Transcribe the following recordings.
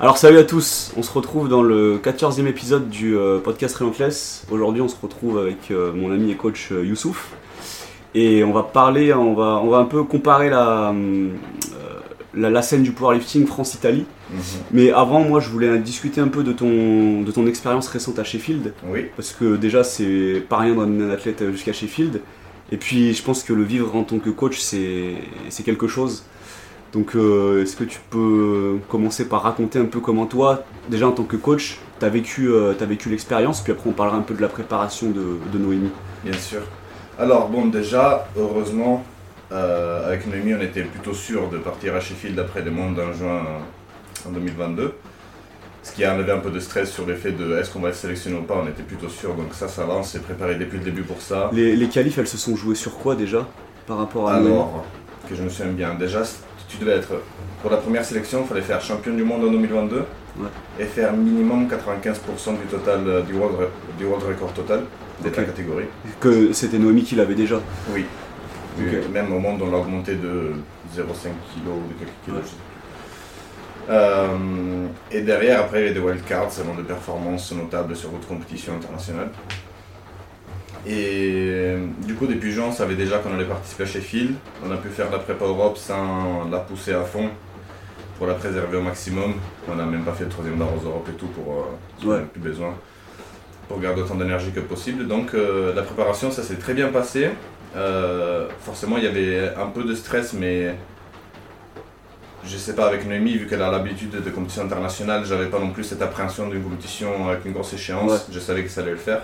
Alors salut à tous, on se retrouve dans le 14e épisode du euh, podcast Relentless. Aujourd'hui on se retrouve avec euh, mon ami et coach euh, Youssouf. Et on va parler, on va, on va un peu comparer la, la, la scène du powerlifting France-Italie. Mais avant moi je voulais discuter un peu de ton, de ton expérience récente à Sheffield. Oui, Parce que déjà c'est pas rien d'amener un athlète jusqu'à Sheffield. Et puis je pense que le vivre en tant que coach c'est c'est quelque chose. Donc euh, est-ce que tu peux commencer par raconter un peu comment toi, déjà en tant que coach, tu as vécu, euh, t'as vécu l'expérience, puis après on parlera un peu de la préparation de, de Noémie. bien sûr. Alors bon, déjà, heureusement, euh, avec Noémie, on était plutôt sûr de partir à Sheffield après les mondes en juin en 2022. Ce qui a enlevé un peu de stress sur le fait de est-ce qu'on va être sélectionné ou pas, on était plutôt sûr. Donc ça, ça va, on s'est préparé depuis le début pour ça. Les, les qualifs, elles se sont jouées sur quoi déjà par rapport à Noémie? Alors, que je me souviens bien, déjà, tu devais être, pour la première sélection, il fallait faire champion du monde en 2022 et faire minimum 95% du total, euh, du world, du world record total de ta Ok. catégorie. Que c'était Noémie qui l'avait déjà. Oui. Même au monde, on l'a augmenté de 0,5 kg ou de quelques kilos. je sais plus. Euh, et derrière, après, il y a des wildcards selon des performances notables sur d'autres compétitions internationales. Et euh, du coup, depuis juin, on savait déjà qu'on allait participer à Sheffield. On a pu faire la prépa Europe sans la pousser à fond pour la préserver au maximum. On n'a même pas fait le troisième bar aux Europes et tout pour euh, Ouais. plus besoin pour garder autant d'énergie que possible. Donc euh, la préparation, ça s'est très bien passé. Euh, forcément, il y avait un peu de stress, mais je sais pas, avec Noémie, vu qu'elle a l'habitude de compétition internationale, j'avais pas non plus cette appréhension d'une compétition avec une grosse échéance. Ouais. Je savais que ça allait le faire.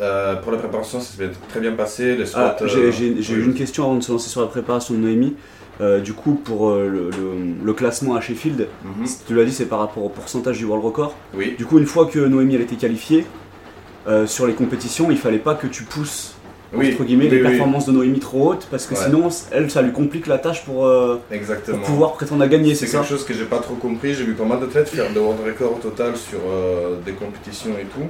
Euh, pour la préparation, ça s'est très bien passé. Les Ah, j'ai euh, j'ai- j'ai oui. une question avant de se lancer sur la préparation de Noémie. Euh, du coup, pour euh, le, le- le classement à Sheffield, Mhm. tu l'as dit, c'est par rapport au pourcentage du world record. Oui, Du coup, une fois que Noémie elle était qualifiée, sur les compétitions, il fallait pas que tu pousses oui, entre guillemets oui, les performances de Noémie trop hautes parce que Ouais. sinon, elle, ça lui complique la tâche pour, pouvoir prétendre à gagner, c'est C'est ça quelque chose que j'ai pas trop compris. J'ai vu pas mal d'athlètes faire des world records au total sur des compétitions et tout.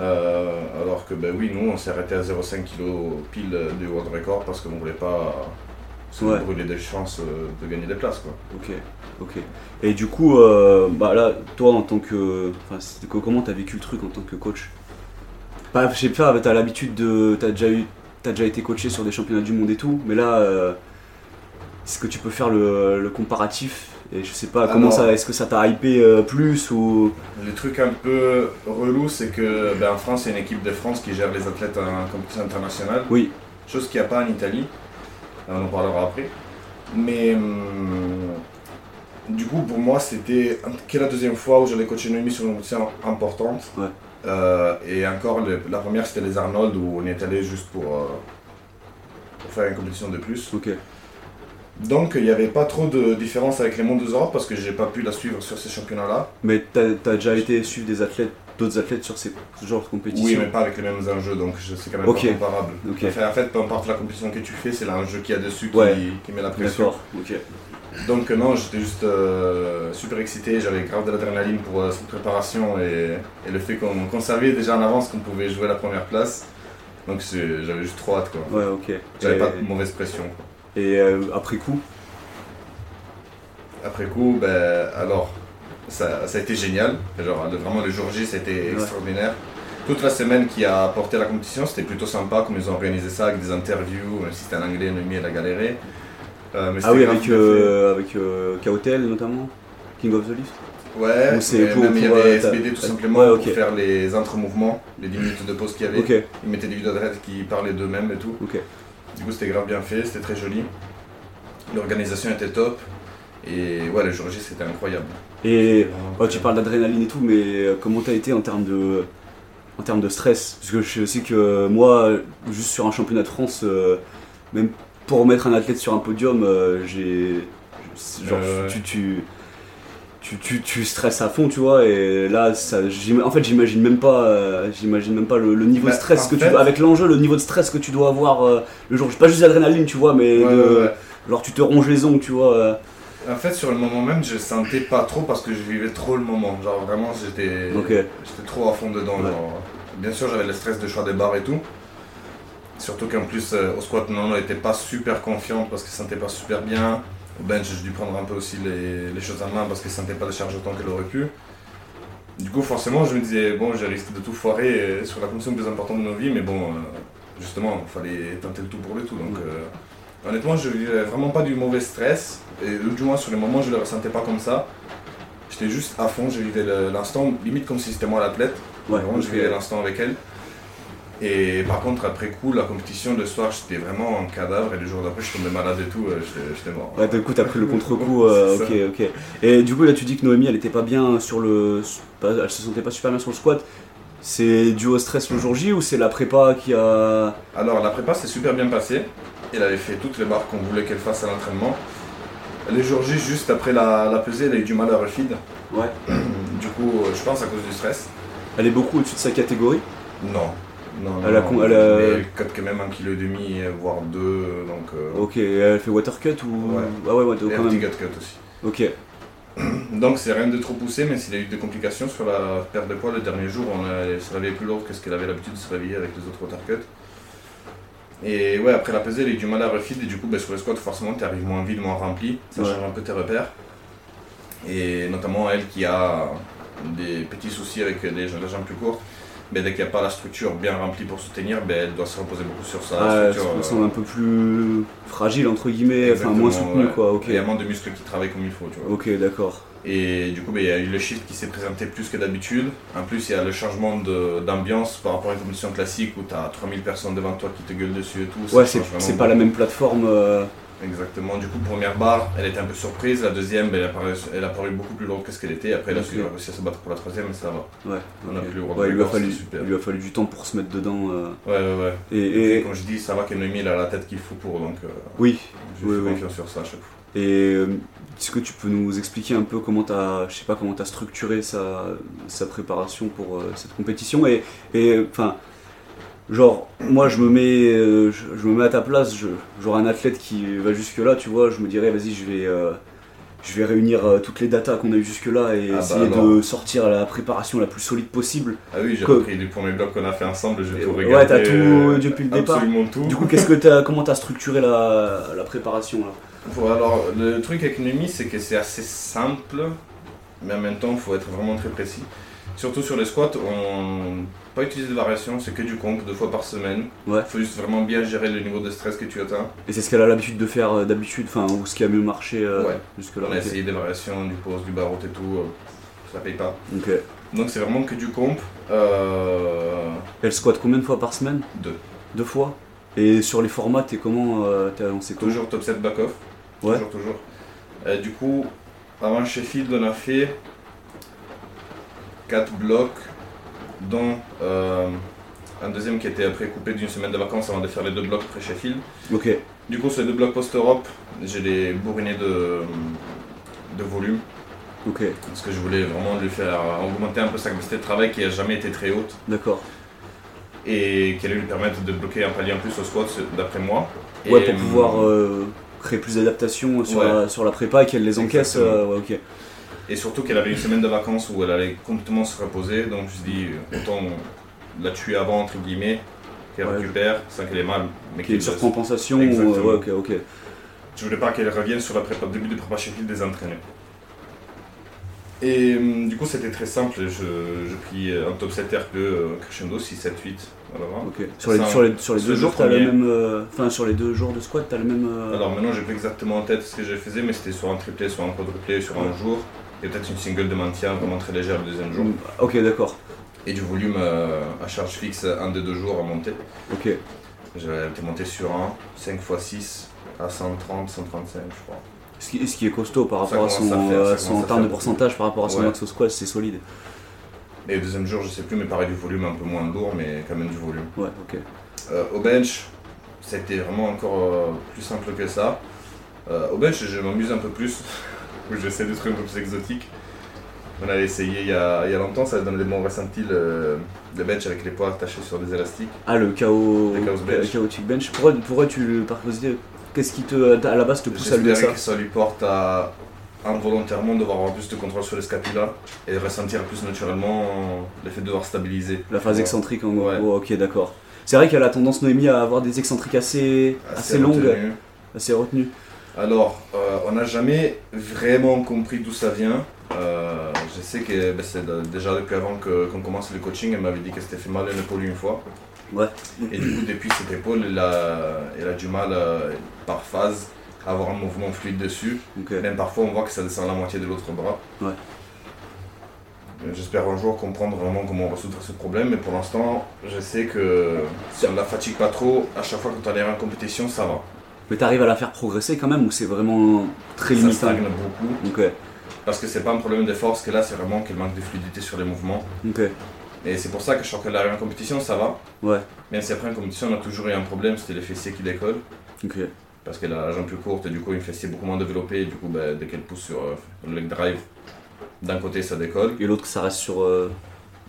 Euh, alors que ben oui, nous on s'est arrêté à 0,5 kg pile du world record parce qu'on voulait pas se Ouais. brûler des chances euh, de gagner des places quoi. Ok, ok. Et du coup, euh, bah là, toi en tant que, comment t'as vécu le truc en tant que coach? Bah, je sais pas, t'as l'habitude de, t'as déjà eu, t'as déjà été coaché sur des championnats du monde et tout, mais là, euh, est-ce que tu peux faire le, le comparatif Et je sais pas, comment Alors- ça, est-ce que ça t'a hypé euh, plus ou? Le truc un peu relou, c'est que ben, en France, il y a une équipe de France qui gère les athlètes en compétition internationale. Oui. Chose qu'il n'y a pas en Italie. On en parlera après. Mais hum, du coup, pour moi, c'était la deuxième fois où j'allais coacher Noémie sur une compétition importante. Ouais. Euh, et encore, le- la première, c'était les Arnold où on est allé juste pour, euh, pour faire une compétition de plus. Ok. Donc, il n'y avait pas trop de différence avec les mondes parce que j'ai pas pu la suivre sur ces championnats-là. Mais t'as as déjà été suivre des athlètes, d'autres athlètes sur ces genres de compétitions? Oui, mais pas avec les mêmes enjeux, donc c'est quand même pas comparable. Enfin, en fait, peu importe la compétition que tu fais, c'est l'enjeu qu'il y a dessus qui, Ouais. qui met la pression. Ok. Donc non, j'étais juste euh, super excité, j'avais grave de l'adrénaline pour euh, cette préparation et, et le fait qu'on savait déjà en avance qu'on pouvait jouer la première place. Donc j'avais juste trop hâte quoi. Ouais, ok. J'avais Et, pas de mauvaise pression. quoi. Et, euh, après coup? Après coup, ben alors, ça, ça a été génial. Genre vraiment le jour J, ça a été extraordinaire. Toute la semaine qui a porté la compétition, c'était plutôt sympa comme ils ont organisé ça avec des interviews, même si c'était en anglais, Noémie elle a galéré. Euh, mais Ah c'était oui, grave avec, euh, avec euh, KOTL notamment? King of the Lift? Ouais, ou c'est mais pour- même il y avait euh, SBD tout simplement Ouais, pour faire les entre-mouvements, les 10 minutes de pause qu'il y avait. Ils mettaient des vidéos d'athlètes qui parlaient d'eux-mêmes et tout. Du coup, c'était grave bien fait, c'était très joli. L'organisation était top. Et ouais, le jour J, c'était incroyable. Et oh, tu parles d'adrénaline et tout, mais euh, comment t'as été en termes de en termes de stress? Parce que je sais que moi, juste sur un championnat de France, euh, même pour remettre un athlète sur un podium, euh, j'ai genre Euh, ouais. tu, tu tu, tu, tu stresses à fond, tu vois, et là, ça, en fait, j'imagine même pas, euh, j'imagine même pas le, le niveau Bah, de stress en que fait- tu, avec l'enjeu, le niveau de stress que tu dois avoir euh, le jour. Pas juste l'adrénaline, tu vois, mais Ouais, de- ouais, ouais. genre tu te ronges les ongles, tu vois. euh. En fait, sur le moment même, je sentais pas trop parce que je vivais trop le moment. Genre, vraiment, j'étais j'étais trop à fond dedans. Genre. Bien sûr, j'avais le stress de choix des barres et tout. Surtout qu'en plus, au squat, non, elle était pas super confiante parce qu'elle sentait pas super bien. Au bench, j'ai dû prendre un peu aussi les, les choses en main parce qu'elle sentait pas de charge autant qu'elle aurait pu. Du coup, forcément, je me disais, bon, j'ai risqué de tout foirer sur la fonction plus importante de nos vies, mais bon, euh, justement, il fallait tenter le tout pour le tout. Donc, euh, honnêtement, je vivais vraiment pas du mauvais stress, et euh, du moins sur les moments, je le ressentais pas comme ça. J'étais juste à fond, je vivais l'instant, limite comme si c'était moi l'athlète. Ouais, Vraiment, je vivais l'instant avec elle. Et par contre, après coup, la compétition, le soir, j'étais vraiment en cadavre, et le jour d'après, je tombais malade et tout, euh, j'étais- mort. Ouais, du coup, t'as pris le contre-coup. euh, ok, ok. Et du coup, là, tu dis que Noémie, elle était pas bien sur le. Elle se sentait pas super bien sur le squat. C'est dû au stress le jour J ou c'est la prépa qui a. Alors la prépa s'est super bien passée. Elle avait fait toutes les barres qu'on voulait qu'elle fasse à l'entraînement. Les jours J, juste après la, la pesée, elle a eu du mal à refeed. Ouais. Du coup, euh, je pense à cause du stress. Elle est beaucoup au-dessus de sa catégorie? Non. Non, non, Elle a non. con- elle a- Mais elle cut quand même un kilo et demi, voire deux. Donc, euh, Ok, elle fait water cut ou. Ouais. Ah ouais, ouais, et quand un petit gut cut aussi. Ok. Donc c'est rien de trop poussé, mais s'il a eu des complications sur la perte de poids le dernier jour, on a, elle se réveillait plus lourde que ce qu'elle avait l'habitude de se réveiller avec les autres water cuts. Et ouais, après la pesée, elle a eu du mal à refeed, et du coup, ben, sur le squat, forcément, tu arrives moins vide, moins rempli, ça Ouais. change un peu tes repères. Et notamment elle qui a des petits soucis avec les, les jambes plus courtes, ben, dès qu'il n'y a pas la structure bien remplie pour soutenir, ben, elle doit se reposer beaucoup sur sa Ah, elle structure. me euh, semble un peu plus fragile, entre guillemets, enfin moins soutenue ouais. quoi. Il y a moins de muscles qui travaillent comme il faut, tu vois. Ok, d'accord. Et du coup, ben, il y a eu le shift qui s'est présenté plus que d'habitude. En plus, il y a le changement d'ambiance par rapport à une compétition classique où tu as 3000 personnes devant toi qui te gueulent dessus et tout. Ça Ouais, c'est pas la même plateforme. euh, Exactement. Du coup, première barre, elle était un peu surprise. La deuxième, elle, a paru, elle a paru beaucoup plus lourde que ce qu'elle était. Après, elle a réussi à se battre pour la troisième, mais ça va. Ouais. On a plus le Ouais, de il, lui a fallu, il lui a fallu du temps pour se mettre dedans. euh, Ouais, ouais, ouais. Et, Et, et- comme je dis, ça va que Noémie, elle a la tête qu'il faut pour. Donc, euh, oui. je Oui, confiance sur ça à chaque fois. Et euh, est-ce que tu peux nous expliquer un peu comment tu as, je sais pas, comment as structuré sa, sa préparation pour euh, cette compétition et, et enfin, genre, moi je me mets, euh, je, je me mets à ta place, je, genre un athlète qui va jusque là, tu vois, je me dirais, vas-y, je vais, euh, je vais réunir euh, toutes les datas qu'on a eu jusque là et Ah bah essayer de sortir la préparation la plus solide possible. Ah oui, j'ai repris les premiers blocs qu'on a fait ensemble. J'ai tout ouais, regardé. t'as tout, depuis le départ. Absolument tout. Du coup, qu'est-ce que t'as, comment t'as structuré la, la préparation là? Pour- alors, le truc avec Numi, c'est que c'est assez simple, mais en même temps, il faut être vraiment très précis. Surtout sur les squats, on pas utiliser de variation, c'est que du comp deux fois par semaine. Ouais. Il faut juste vraiment bien gérer le niveau de stress que tu atteins. Et c'est ce qu'elle a l'habitude de faire euh, d'habitude, enfin, ou ce qui a mieux marché euh, Ouais. jusque là. On a essayé des variations, du pause, du barreau et tout, euh, ça paye pas. Ok. Donc c'est vraiment que du comp. Euh, Elle squatte combien de fois par semaine? Deux. Deux fois? Et sur les formats, t'es comment T'es lancé Toujours top 7 back-off. Ouais. Toujours, toujours. Du coup, avant Sheffield, on a fait 4 blocs, dont euh, un deuxième qui était après coupé d'une semaine de vacances avant de faire les deux blocs après Sheffield. Ok. Du coup, sur les deux blocs post-Europe, j'ai les bourrinés de, de volume. Ok. Parce que je voulais vraiment lui faire augmenter un peu sa capacité de travail qui n'a jamais été très haute D'accord. et qui allait lui permettre de bloquer un palier en plus au squat, d'après moi. Ouais, Et, pour pouvoir euh, créer plus d'adaptation sur, Ouais. sur la prépa et qu'elle les encaisse. Euh, ouais, ok. Et surtout qu'elle avait une semaine de vacances où elle allait complètement se reposer, donc je me suis dit, autant la tuer avant, entre guillemets, qu'elle Ouais. récupère, sans qu'elle ait mal, mais Qu'il y ait une surcompensation. ou, euh, ouais, ok, ok. Je voulais pas qu'elle revienne sur la prépa, début de prépa Sheffield désentraînée. Et hum, du coup, c'était très simple, je, je pris un top 7 RPE euh, crescendo 6, 7, 8. Voilà. Sur, les, Ça, sur, les, sur les sur deux jours, t'as le même. euh, Enfin, sur les deux jours de squat, t'as le même. euh, Alors maintenant, j'ai plus exactement en tête ce que je faisais, mais c'était soit un triplé, soit un quadruplé sur un jour. Et peut-être une single de maintien vraiment très légère le deuxième jour. Ok, d'accord. Et du volume euh, à charge fixe, un des deux jours à monter. Ok. J'avais été monté sur un 5 x 6 à 130, 135 je crois. Ce qui, ce qui est costaud par rapport à son, à faire, euh, son de pourcentage par rapport à son Ouais. max au squat, c'est solide. Et le deuxième jour je sais plus mais pareil du volume un peu moins lourd mais quand même du volume. Ouais, ok. Euh, au bench, ça a été vraiment encore euh, plus simple que ça. Euh, au bench je m'amuse un peu plus, où j'essaie des trucs un peu plus exotiques. On avait essayé il y a, il y a longtemps, ça donne des bons ressentis le, le bench avec les poids attachés sur des élastiques. Ah, le KO. Le chaos bench. le chaotic bench. Pourquoi, pourquoi tu. Par curiosité, qu'est-ce qui te. à la base te pousse à lui ça que ça lui porte à involontairement devoir avoir plus de contrôle sur les scapulas et ressentir plus naturellement l'effet de devoir stabiliser. La phase excentrique en gros. Ouais. Oh, ok, d'accord. C'est vrai qu'elle a tendance, Noémie, à avoir des excentriques assez, assez, longues, assez retenues. Alors, euh, on n'a jamais vraiment compris d'où ça vient. Euh, je sais que ben, c'est de- déjà depuis avant que- qu'on commence le coaching, elle m'avait dit qu'elle s'était fait mal à l'épaule une fois. Ouais. Et du coup, depuis cette épaule, elle a, elle a du mal euh, par phase à avoir un mouvement fluide dessus. Même parfois, on voit que ça descend la moitié de l'autre bras. Ouais. J'espère un jour comprendre vraiment comment résoudre ce problème, mais pour l'instant, je sais que si on ne la fatigue pas trop, à chaque fois quand on est en compétition, ça va. Mais t'arrives à la faire progresser quand même ou c'est vraiment très Ça limitant stagne beaucoup, parce que c'est pas un problème de force, que là, c'est vraiment qu'elle manque de fluidité sur les mouvements. Ok. Et c'est pour ça que chaque fois qu'elle arrive en compétition, ça va. Ouais. Même si après en compétition, on a toujours eu un problème, c'était les fessiers qui décollent. Ok. Parce qu'elle a la jambe plus courte et du coup une fessier beaucoup moins développée et du coup bah, dès qu'elle pousse sur euh, le leg drive, d'un côté ça décolle. Et l'autre, ça reste sur. euh,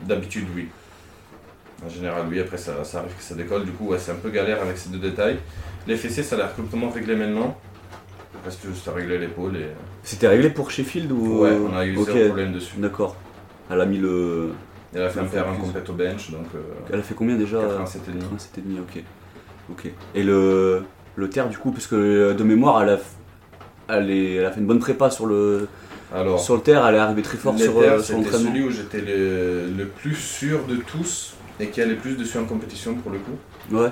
D'habitude oui. En général oui, après ça, ça arrive que ça décolle, du coup ouais, c'est un peu galère avec ces deux détails. Les fessiers ça a l'air complètement réglé maintenant. Reste juste à régler l'épaule et... C'était réglé pour Sheffield ou. Ouais, on a eu Ok. zéro problème dessus. D'accord. Elle a mis le. Elle a fait un La PR focus. complète au bench donc euh, Elle a fait combien déjà 87,5. 87,5, ok. Ok. Et le, le terre, du coup, parce que euh, de mémoire, elle a, elle, est- elle a fait une bonne prépa sur le, Alors, sur le terre, elle est arrivée très fort sur, euh, sur c'était l'entraînement. celui où j'étais le, le plus sûr de tous et qui allait plus dessus en compétition pour le coup. Ouais,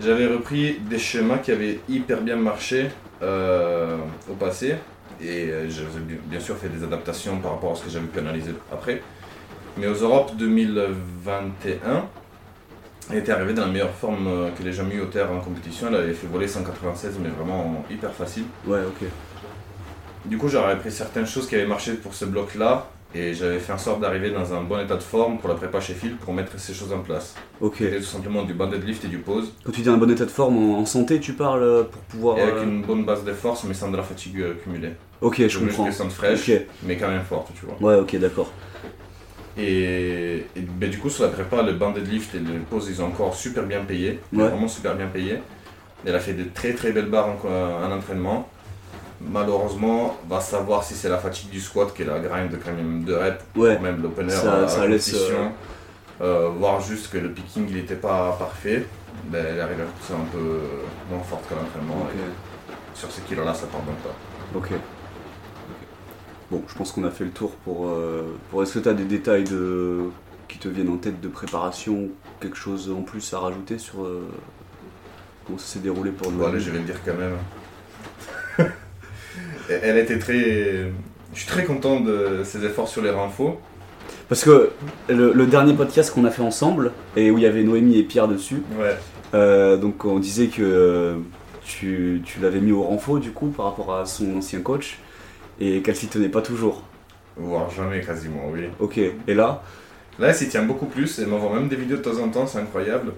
J'avais repris des schémas qui avaient hyper bien marché euh, au passé et euh, j'avais bi- bien sûr fait des adaptations par rapport à ce que j'avais pu analyser après. Mais aux Europes 2021, elle était arrivée dans la meilleure forme euh, que j'ai jamais eu au terre en compétition. Elle avait fait voler 196 mais vraiment hyper facile. ouais, ok. Du coup, j'aurais pris certaines choses qui avaient marché pour ce bloc-là et j'avais fait en sorte d'arriver dans un bon état de forme pour la prépa chez Phil pour mettre ces choses en place. Ok. C'était tout simplement du banded lift et du pose. Quand tu dis un bon état de forme, en, santé, tu parles euh, pour pouvoir. Et avec euh, une bonne base de force, mais sans de la fatigue euh, cumulée. Ok, je Donc, comprends. Une fraîche, Ok. mais quand même forte, tu vois. Ouais, ok, d'accord. Et, et, ben, du coup, sur la prépa, le banded lift et le pose, ils ont encore super bien payé. Ouais. Vraiment super bien payé. Elle a fait de très très belles barres en, en entraînement. Malheureusement, va savoir si c'est la fatigue du squat qui est la grind de quand même de reps, Ouais, ou même l'opener Ça- laisse, compétition. Euh, voir juste que le picking il n'était pas parfait. Ben, elle arrive à pousser un peu moins forte qu'à l'entraînement. et Sur ces kilos-là, ça pardonne pas. Ok. Ok. Bon, je pense qu'on a fait le tour pour. euh, pour Est-ce que tu as des détails de... qui te viennent en tête de préparation Quelque chose en plus à rajouter sur. euh, comment ça s'est déroulé pour le Bon, allez, je vais le dire quand même. Elle était très. Je suis très content de ses efforts sur les renfaux. Parce que le, le dernier podcast qu'on a fait ensemble, et où il y avait Noémie et Pierre dessus, Ouais. euh, donc on disait que euh, tu, tu l'avais mis au renfort du coup par rapport à son ancien coach, et qu'elle s'y tenait pas toujours. Voire jamais quasiment, oui. Ok, et là? Là, elle s'y tient beaucoup plus. Elle m'envoie même des vidéos de temps en temps, c'est incroyable.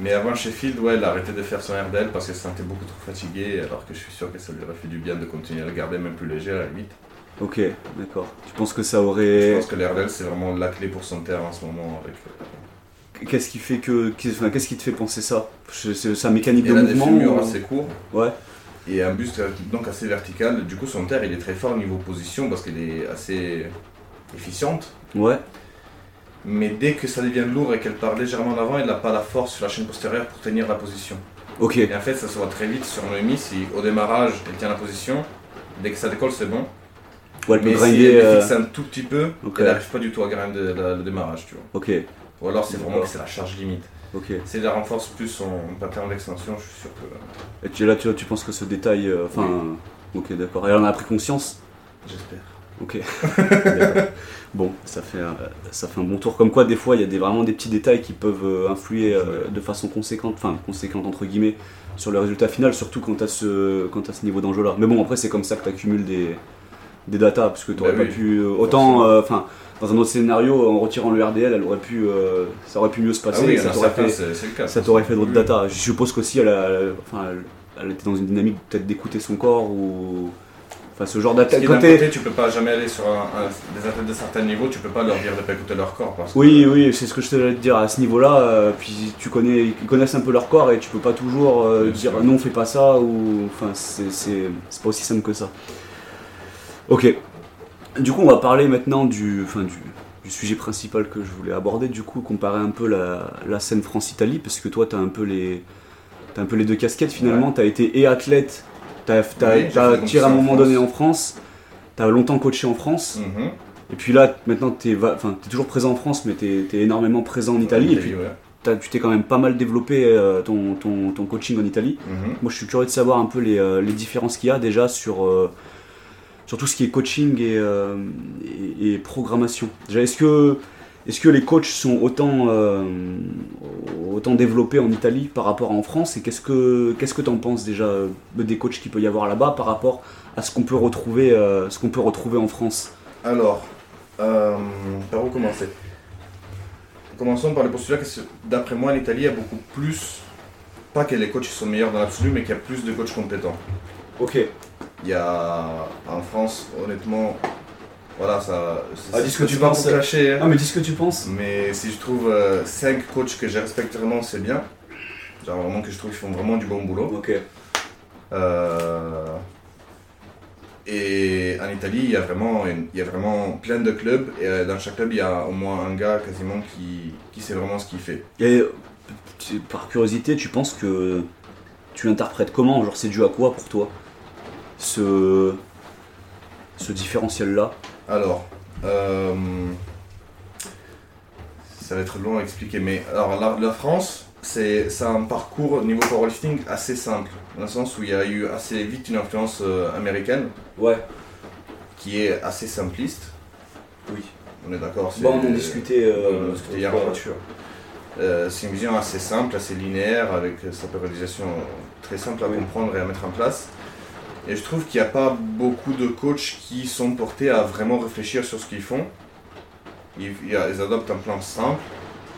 Mais avant Sheffield, ouais, elle a arrêté de faire son RDL parce qu'elle se sentait beaucoup trop fatiguée, alors que je suis sûr que ça lui aurait fait du bien de continuer à le garder même plus léger à la limite. Ok, d'accord. Tu penses que ça Je aurait. pense que l'RDL, c'est vraiment la clé pour son terre en ce moment. Avec... euh, Qu'est-ce qui fait que. Qu'est-ce qui te fait penser ça? C'est sa mécanique de Elle a des mouvement fémurs ou- assez courts. Ouais, et un buste euh, donc assez vertical. Du coup, son terre, il est très fort au niveau position parce qu'elle est assez efficiente. ouais, Mais dès que ça devient lourd et qu'elle part légèrement en avant, elle n'a pas la force sur la chaîne postérieure pour tenir la position. ok, Et en fait, ça se voit très vite sur Noémie. Si au démarrage, elle tient la position, dès que ça décolle, c'est bon. ouais, elle peut Mais si grinder. elle euh, fixe un tout petit peu, Ok. elle n'arrive pas du tout à grinder le, le démarrage, tu vois. Ok, Ou alors c'est vraiment que c'est la charge limite. ok. Si elle renforce plus son pattern d'extension, je suis sûr que. Et tu, là, tu, tu penses que ce détail. euh, Enfin. Ok, d'accord. Et elle en a pris conscience? J'espère. Ok. D'accord. Bon, ça fait, un- ça fait un bon tour. Comme quoi, des fois, il y a des, vraiment des petits détails qui peuvent euh, influer euh, de façon conséquente, enfin, conséquente entre guillemets, sur le résultat final, surtout quand tu as ce, quand t'as ce niveau d'enjeu-là. Mais bon, après, c'est comme ça que tu accumules des, des datas, parce que tu Bah pas oui, pu. euh, autant, euh, enfin, dans un autre scénario, en retirant le RDL, elle aurait pu, euh, ça aurait pu mieux se Ah passer. oui, et y en ça t'aurait fait, cas. ça t'aurait fait d'autres Oui. datas. Je suppose qu'aussi, elle, a- elle- enfin, elle, elle était dans une dynamique peut-être d'écouter son corps ou. Enfin, ce genre d'attaque. Côté, côté, tu peux pas jamais aller sur un, un- des athlètes de certains niveaux, tu peux pas leur dire de pas écouter leur corps. Parce que- Oui, oui, c'est ce que je te te dire à ce niveau-là. euh, puis tu connais, ils connaissent un peu leur corps et tu peux pas toujours euh, dire sûr. non, fais pas ça ou enfin c'est pas aussi simple que ça. Ok. Du coup, on va parler maintenant du, enfin du, du sujet principal que je voulais aborder. Du coup, comparer un peu la, la scène France-Italie parce que toi, t'as un peu les t'as un peu les deux casquettes finalement. T'as été et athlète T'as fait tiré à un en moment donné en France, t'as longtemps coaché en France, Mhm. et puis là, maintenant, enfin, t'es toujours présent en France, mais t'es es énormément présent en Italie, et puis ouais. t'as- tu t'es quand même pas mal développé euh, ton, ton, ton coaching en Italie. Mhm. Moi, je suis curieux de savoir un peu les, euh, les différences qu'il y a déjà sur, euh, sur tout ce qui est coaching et, et, et programmation. Déjà, est-ce que, est que les coachs sont autant, euh, autant développés en Italie par rapport à en France Et qu'est-ce que qu'est-ce que tu en penses déjà euh, des coachs qu'il peut y avoir là-bas par rapport à ce qu'on peut retrouver, euh, ce qu'on peut retrouver en France? Alors, par où commencer? Commençons par le postulat que d'après moi en Italie il y a beaucoup plus, pas que les coachs sont meilleurs dans l'absolu, mais qu'il y a plus de coachs compétents. Ok. Il y a en France, honnêtement, voilà, ça. Ah, dis ce que tu penses. clasher, hein. Ah, mais dis ce que tu penses. Mais si je trouve 5 coachs que je respecte vraiment, c'est bien. Genre vraiment que je trouve qu'ils font vraiment du bon boulot. Ok. Euh, Et en Italie, il y, a vraiment une- il y a vraiment plein de clubs. Et euh, dans chaque club, il y a au moins un gars quasiment qui, qui sait vraiment ce qu'il fait. Et par curiosité, tu penses que tu l'interprètes comment? Genre, c'est dû à quoi pour toi Ce, ce différentiel-là? Alors, euh, ça va être long à expliquer, mais alors la, la France, c'est un parcours au niveau powerlifting assez simple, dans le sens où il y a eu assez vite une influence euh, américaine Ouais. qui est assez simpliste. Oui. On est d'accord c'est- Bon, on en discutait. euh, on en discutait hier en voiture. C'est une vision assez simple, assez linéaire, avec sa périodisation très simple à Oui. comprendre et à mettre en place. Et je trouve qu'il n'y a pas beaucoup de coachs qui sont portés à vraiment réfléchir sur ce qu'ils font. Ils, adoptent un plan simple,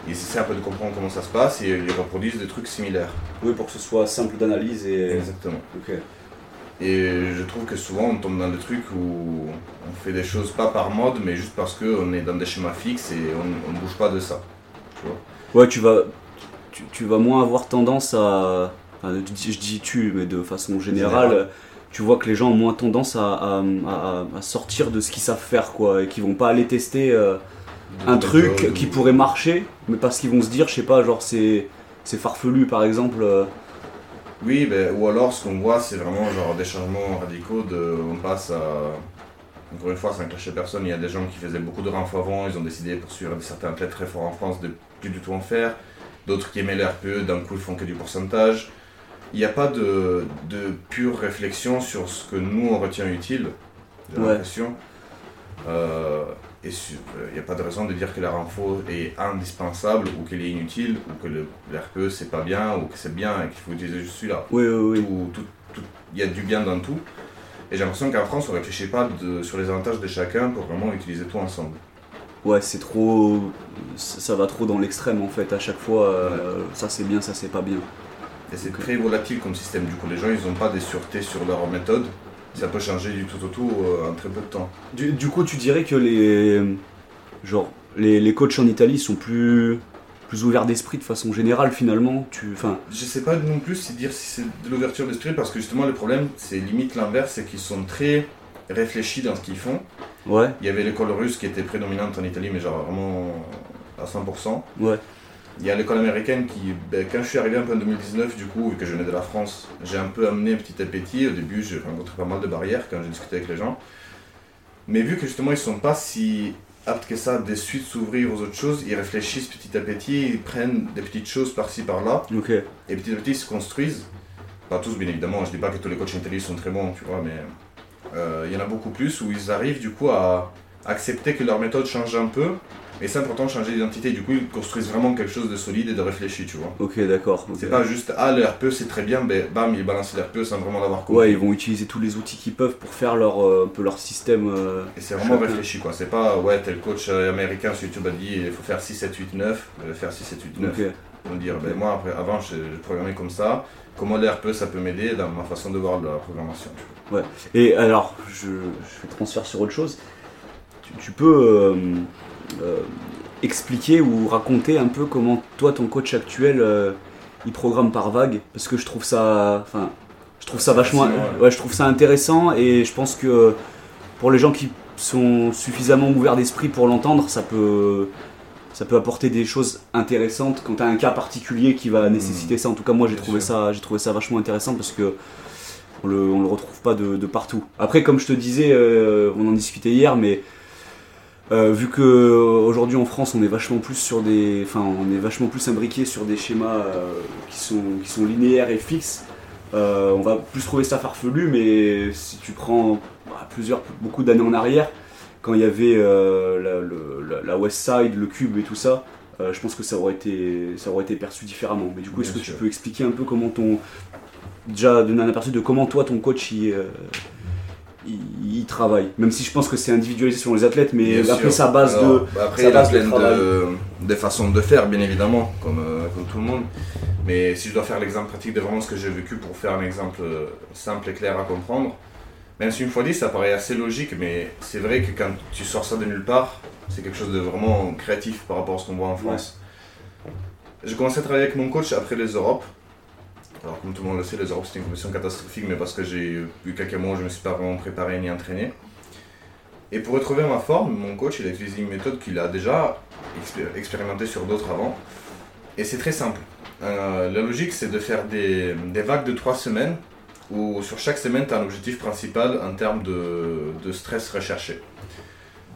ils essaient un peu de comprendre comment ça se passe et ils reproduisent des trucs similaires. Oui, pour que ce soit simple d'analyse et. Exactement. Ok. Et je trouve que souvent on tombe dans des trucs où on fait des choses pas par mode, mais juste parce qu'on est dans des schémas fixes et on ne bouge pas de ça. Tu vois? Ouais, tu vas, tu, tu vas moins avoir tendance à. enfin, je dis- je dis tu, mais de façon générale, Général. Tu vois que les gens ont moins tendance à, à- à- à sortir de ce qu'ils savent faire, quoi, et qu'ils vont pas aller tester euh, un truc qui ou- pourrait marcher, mais parce qu'ils vont se dire, je sais pas, genre c'est c'est farfelu par exemple. euh, Oui, ben, ou alors ce qu'on voit, c'est vraiment genre des changements radicaux. De, on passe à. Encore une fois, sans clasher personne, il y a des gens qui faisaient beaucoup de renfo avant, ils ont décidé pour suivre certains athlètes très forts en France de plus du tout en faire. D'autres qui aimaient le RPE, d'un coup ils font que du pourcentage. Il n'y a pas de, de pure réflexion sur ce que nous on retient utile, j'ai Ouais. l'impression. Euh, et euh, il n'y a pas de raison de dire que la renfo est indispensable ou qu'elle est inutile ou que le, le RPE c'est pas bien ou que c'est bien et qu'il faut utiliser juste celui-là Oui, oui, oui. il y a du bien dans tout. Et j'ai l'impression qu'en France, on ne réfléchit pas de- sur les avantages de chacun pour vraiment utiliser tout ensemble. Ouais, c'est trop. Ça ça va trop dans l'extrême en fait, à chaque fois. euh, Ça c'est bien, ça c'est pas bien. Et c'est très volatile comme système. Du coup, les gens, ils n'ont pas des sûretés sur leur méthode. Ça peut changer du tout au tout euh, en très peu de temps. Du, du coup, tu dirais que les. Genre, les, les coachs en Italie sont plus. plus ouverts d'esprit de façon générale finalement? Tu. Enfin. Je sais pas non plus si dire si c'est de l'ouverture d'esprit parce que justement, le problème, c'est limite l'inverse, c'est qu'ils sont très réfléchis dans ce qu'ils font. Ouais, Il y avait l'école russe qui était prédominante en Italie, mais genre vraiment à 100%. ouais. Il y a l'école américaine qui, ben, quand je suis arrivé un peu en 2019, du coup, vu que je venais de la France, j'ai un peu amené petit à petit. Au début, j'ai rencontré pas mal de barrières quand j'ai discuté avec les gens. Mais vu que justement, ils sont pas si aptes que ça de suite s'ouvrir aux autres choses, ils réfléchissent petit à petit, ils prennent des petites choses par-ci par-là, et petit à petit, ils se construisent. Pas tous, bien évidemment, je dis pas que tous les coachs en Italie sont très bons, tu vois, mais euh, il y en a beaucoup plus où ils arrivent du coup à accepter que leur méthode change un peu, et sans pourtant changer d'identité. Du coup, ils construisent vraiment quelque chose de solide et de réfléchi, tu vois. Ok, d'accord. C'est pas juste ah le RPE c'est très bien, ben bam ils balancent le RPE sans vraiment l'avoir compris. Ouais, ils vont utiliser tous les outils qu'ils peuvent pour faire leur, euh, un peu leur système. euh, Et c'est vraiment chacun. réfléchi quoi. C'est pas ouais tel coach euh, américain sur YouTube a dit il faut faire 6, 7, 8, 9, euh, faire 6, 7, 8, 9. Ok. Ils vont dire ben moi après, avant je, je programmais comme ça. Comment le RPE ça peut m'aider dans ma façon de voir la programmation. tu vois. Et alors, je, je fais transfert sur autre chose. Tu, tu peux euh, euh, expliquer ou raconter un peu comment toi, ton coach actuel, euh, il programme par vague Parce que je trouve ça, enfin, je trouve ça vachement, ouais. je trouve ça intéressant et je pense que pour les gens qui sont suffisamment ouverts d'esprit pour l'entendre, ça peut, ça peut apporter des choses intéressantes quand tu as un cas particulier qui va nécessiter ça. En tout cas, moi, j'ai trouvé sûr. ça, j'ai trouvé ça vachement intéressant parce que On le, on le retrouve pas de, de partout. Après, comme je te disais, euh, on en discutait hier, mais euh, vu que euh, aujourd'hui en France, on est vachement plus sur des, enfin, on est vachement plus imbriqué sur des schémas euh, qui sont qui sont linéaires et fixes. euh, on va plus trouver ça farfelu, mais si tu prends bah, plusieurs, beaucoup d'années en arrière, quand il y avait la, le- la- la West Side, le Cube et tout ça, je pense que ça aurait été, ça aurait été perçu différemment. Mais du coup, est-ce que tu peux expliquer un peu comment ton, déjà donner un aperçu de comment toi ton coach il, il, il travaille, même si je pense que c'est individualisé selon les athlètes, mais Bien après sûr. sa base Alors, de, bah après, sa il y a base de plein de, de façons de faire, bien évidemment, comme, euh, comme tout le monde. Mais si je dois faire l'exemple pratique de vraiment ce que j'ai vécu pour faire un exemple euh, simple et clair à comprendre, même si une fois dit, ça paraît assez logique, mais c'est vrai que quand tu sors ça de nulle part, c'est quelque chose de vraiment créatif par rapport à ce qu'on voit en France. J'ai commencé à travailler avec mon coach après les Europes. Alors, comme tout le monde le sait, les Europes c'était une compétition catastrophique, mais parce que j'ai eu quelques mois où je ne me suis pas vraiment préparé ni entraîné. Et pour retrouver ma forme, mon coach il a utilisé une méthode qu'il a déjà expé- expérimentée sur d'autres avant. Et c'est très simple. Euh, la logique c'est de faire des, des vagues de 3 semaines où sur chaque semaine tu as un objectif principal en termes de, de stress recherché.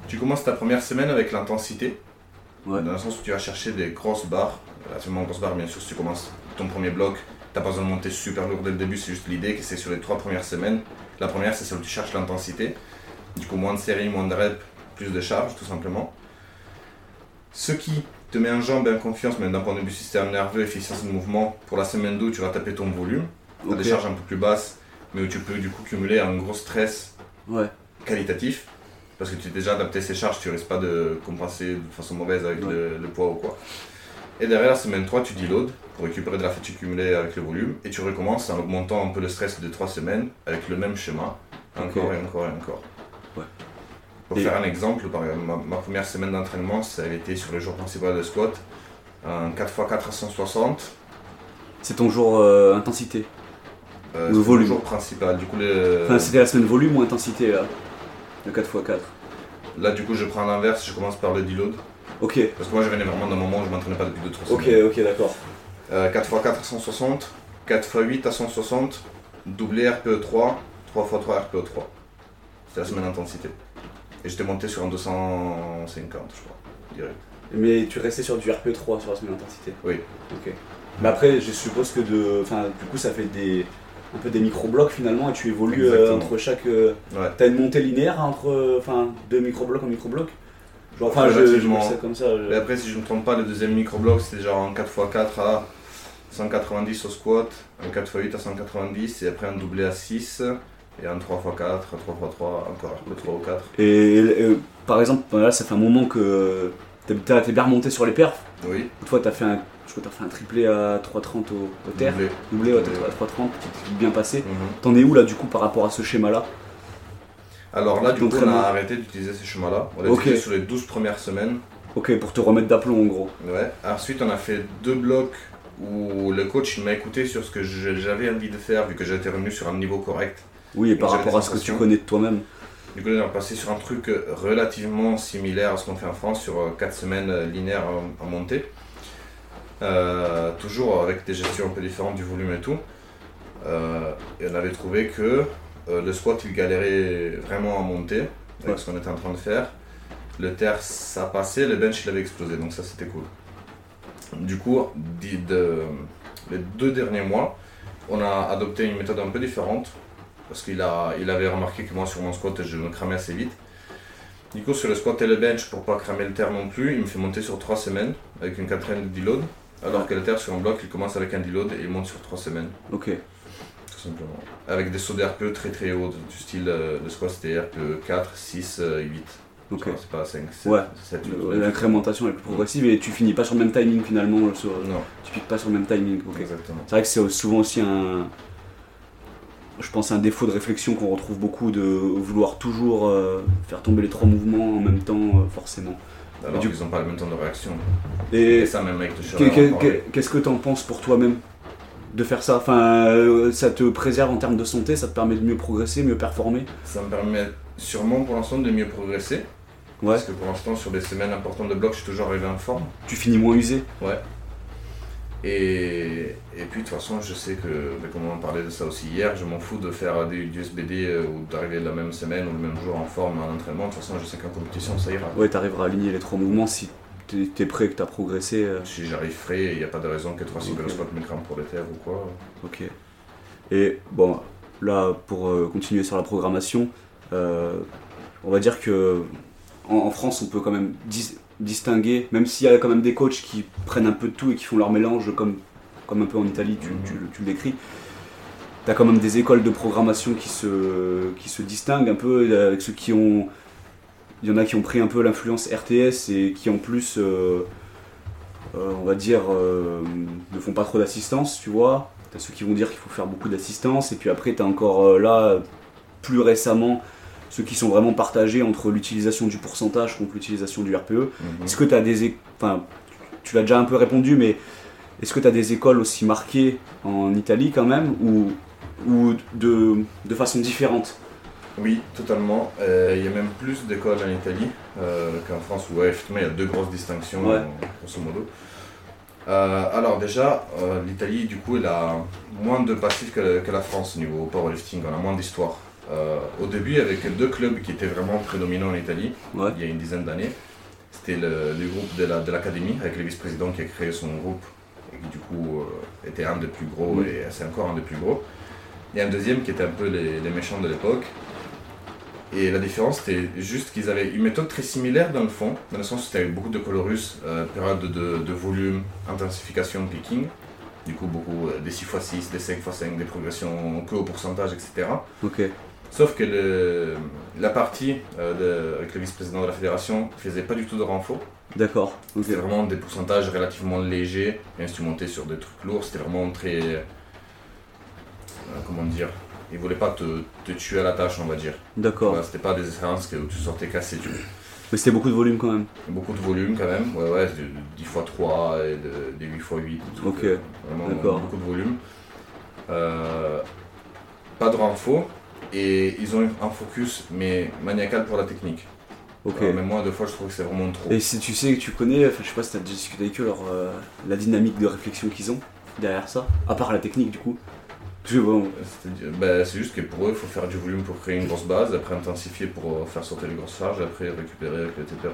Tu commences ta première semaine avec l'intensité, Ouais. dans le sens où tu vas chercher des grosses barres. Relativement grosses barres, bien sûr, si tu commences ton premier bloc, tu n'as pas besoin de monter super lourd dès le début, c'est juste l'idée que c'est sur les trois premières semaines. La première, c'est celle où tu cherches l'intensité. Du coup, moins de séries, moins de reps, plus de charges, tout simplement. Ce qui te met en jambe et en confiance, même d'un point de vue système nerveux, efficience de mouvement, pour la semaine 2, tu vas taper ton volume. Tu as Ok. des charges un peu plus basses, mais où tu peux du coup cumuler un gros stress ouais, qualitatif. Parce que tu as déjà adapté ces charges, tu risques pas de compenser de façon mauvaise avec Ouais. le, le poids ou quoi. Et derrière, la semaine 3, tu deload pour récupérer de la fatigue cumulée avec le volume. Et tu recommences en augmentant un peu le stress de 3 semaines avec le même schéma. Encore et encore et encore. Ouais. Pour Et- faire un exemple, par exemple, ma, ma première semaine d'entraînement, ça a été sur le jour principal de squat. Un 4x4 à 160. c'est ton jour euh, intensité. Euh, Le volume. jour principal. Du coup, Enfin, c'était la semaine volume ou intensité là, le 4x4. là, du coup, je prends l'inverse, je commence par le deload. Ok, Parce que moi, je venais vraiment d'un moment où je m'entraînais pas depuis 2-3 ok, semaines. ok, d'accord. Euh, 4x4 à 160, 4x8 à 160, doublé RPE3, 3x3 RPE3. C'était la semaine d'intensité. Et j'étais monté sur un 250, je crois, direct. Mais tu restais sur du RP3 sur la semaine d'intensité. Oui. Ok. Mais après, je suppose que de, enfin, du coup, ça fait des, un peu des micro-blocs finalement, et tu évolues euh, entre chaque. euh, Ouais. T'as une montée linéaire entre, euh, enfin, deux micro-blocs en micro-bloc? Genre, enfin, je, je ça comme ça. je- Mais après, si je ne me trompe pas, le deuxième micro-bloc, c'était genre un 4x4 à 190 au squat, un 4x8 à 190, et après un doublé à 6, et un 3x4, un 3x3, encore RPE3 ou 4. Et, et, par exemple, là, ça fait un moment que t'es bien remonté sur les perfs. Oui, Une fois, t'as fait un, je crois que t'as fait un triplé à 3,30 au, au terre. doublé. Doublé ouais, t'as Doublé, fait à 3,30, qui t'est bien passé. Mhm. T'en es où là, du coup, par rapport à ce schéma-là? Alors là, du coup, on a arrêté d'utiliser ces schémas-là. On l'a Ok. utilisé sur les 12 premières semaines. Ok, pour te remettre d'aplomb en gros. Ouais. Ensuite, on a fait deux blocs où le coach m'a écouté sur ce que j'avais envie de faire, vu que j'étais revenu sur un niveau correct. Oui, et par rapport à ce que tu connais de toi-même. Du coup, on est passé sur un truc relativement similaire à ce qu'on fait en France, sur 4 semaines euh, linéaires en, en montée. Euh, toujours avec des gestions un peu différentes du volume et tout. Euh, et on avait trouvé que euh, le squat il galérait vraiment à monter avec Ouais. ce qu'on était en train de faire. Le terre ça passait, le bench il avait explosé donc ça c'était cool. Du coup, de- les deux derniers mois, on a adopté une méthode un peu différente parce qu'il a, il avait remarqué que moi sur mon squat je me cramais assez vite. Du coup sur le squat et le bench pour pas cramer le terre non plus, il me fait monter sur 3 semaines avec une quatrième de deload. Alors que le terre sur un bloc il commence avec un deload et il monte sur 3 semaines Ok. Simplement. Avec des sauts d'RPE très très hauts du style euh, le squat c'était RPE 4, 6, euh, 8. Ok. C'est pas 5, 7, Ouais. 7, 8. Le- L'incrémentation est plus progressive et tu finis pas sur le même timing finalement. sur- Non, tu piques pas sur le même timing. Exactement. C'est vrai que c'est souvent aussi un. Je pense un défaut de réflexion qu'on retrouve beaucoup de vouloir toujours euh, faire tomber les trois mouvements en même temps, euh, forcément. Alors du- ils n'ont pas le même temps de réaction. Et Et ça même avec le qu'est-ce que t'en penses pour toi-même? De faire ça Enfin, euh, ça te préserve en termes de santé, ça te permet de mieux progresser, mieux performer. Ça me permet sûrement pour l'instant de mieux progresser. Ouais. Parce que pour l'instant sur des semaines importantes de bloc je suis toujours arrivé en forme. Tu finis moins usé. Ouais. Et, et puis de toute façon, je sais que, mais comme on parlait de ça aussi hier, je m'en fous de faire des, du SBD euh, ou d'arriver la même semaine ou le même jour en forme en entraînement. De toute façon, je sais qu'en compétition, ça ira. Ouais, t'arriveras à aligner les trois mouvements si t'es es prêt, que t'as progressé. euh, Si j'arrive frais, il n'y a pas de raison que 3 single Ok. squats me crament pour les terres ou quoi. Ok. Et bon, là, pour euh, continuer sur la programmation, euh, on va dire que en, en France, on peut quand même dis- distinguer, même s'il y a quand même des coachs qui prennent un peu de tout et qui font leur mélange, comme, comme un peu en Italie, tu, Mhm. tu le- tu le décris. Tu as quand même des écoles de programmation qui se, qui se distinguent un peu avec ceux qui ont. Il y en a qui ont pris un peu l'influence RTS et qui en plus, euh, euh, on va dire, euh, ne font pas trop d'assistance, tu vois. T'as ceux qui vont dire qu'il faut faire beaucoup d'assistance, et puis après, t'as encore là, plus récemment, ceux qui sont vraiment partagés entre l'utilisation du pourcentage contre l'utilisation du RPE. Mhm. Est-ce que tu as des. Enfin, tu l'as déjà un peu répondu, mais est-ce que tu as des écoles aussi marquées en Italie quand même, ou, ou de, de façon différente? Oui, totalement. Euh, Il y a même plus d'écoles en Italie euh, qu'en France, où effectivement, il y a deux grosses distinctions, Ouais. grosso modo. Euh, alors déjà, l'Italie, du coup, elle a moins de passifs que, que la France au niveau powerlifting, on a moins d'histoire. Au début, il y avait que deux clubs qui étaient vraiment prédominants en Italie, Ouais. il y a une dizaine d'années. C'était le, le groupe de la- de l'Académie, avec le vice-président qui a créé son groupe, et qui du coup était un des plus gros, Mhm. et c'est encore un des plus gros. Il y a un deuxième qui était un peu les, les méchants de l'époque. Et la différence, c'était juste qu'ils avaient une méthode très similaire dans le fond, dans le sens où c'était avec beaucoup de colorus, euh, période de, de volume, intensification, picking. Du coup, beaucoup euh, des 6x6, des 5x5, des progressions que au pourcentage, etc. Ok. Sauf que le- la partie euh, de- avec le vice-président de la fédération faisait pas du tout de renfort. D'accord. C'était vraiment des pourcentages relativement légers, montais sur des trucs lourds, c'était vraiment très. comment dire Ils voulaient pas te, te tuer à la tâche, on va dire. D'accord. Voilà, c'était pas des séances que, où tu sortais cassé, tu vois. Mais c'était beaucoup de volume quand même. Beaucoup de volume quand même, ouais, ouais, de 10 x 3 et de, des 8 x 8. tout, Ok, euh, Vraiment d'accord. beaucoup de volume. Euh, pas de renfort. Et ils ont un focus, mais maniacal pour la technique. Ok. Euh, mais moi, deux fois, je trouve que c'est vraiment trop. Et si tu sais que tu connais, enfin, je sais pas si t'as déjà discuté avec eux, leur, euh, la dynamique de réflexion qu'ils ont derrière ça, à part la technique du coup. Bon, ben, c'est juste que pour eux, il faut faire du volume pour créer une grosse base, après intensifier pour euh, faire sortir les grosses charges, après récupérer avec le pignon.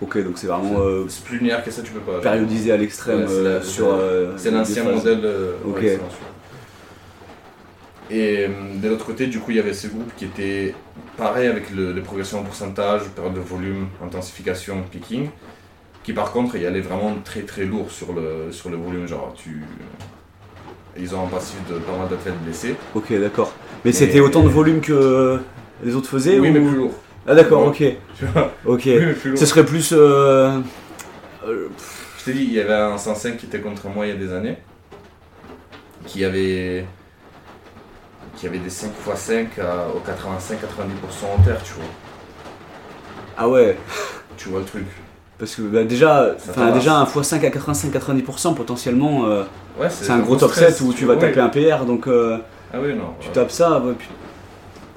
ok, donc c'est vraiment euh, C'est plus linéaire que ça, tu peux pas. périodisé à l'extrême Ouais, euh, sur. c'est- l'ancien modèle. Ok. ouais. Et de l'autre côté, du coup, il y avait ce groupe qui était pareil avec le, les progressions en pourcentage, période de volume, intensification, picking, qui par contre, y allait vraiment très très lourd sur le, sur le volume. Genre, tu. Ils ont un passif de pas mal d'athlètes blessés. Ok, d'accord. Mais Mais- c'était autant de volume que les autres faisaient oui, ou- mais plus lourd. Ah d'accord, ok. Tu vois Ok. Oui. Ce serait plus. euh, euh, Je t'ai dit, il y avait un 105 qui était contre moi il y a des années, qui avait, qui avait des 5 x 5 à- au 85-90% en terre, tu vois. Ah ouais. Tu vois le truc. Parce que bah, déjà, déjà un x5 à 85-90% potentiellement, euh, Ouais, c'est un gros top stress, 7 où tu vas taper un PR, donc euh, Ah oui, non. tu ouais. tapes ça. ouais, puis-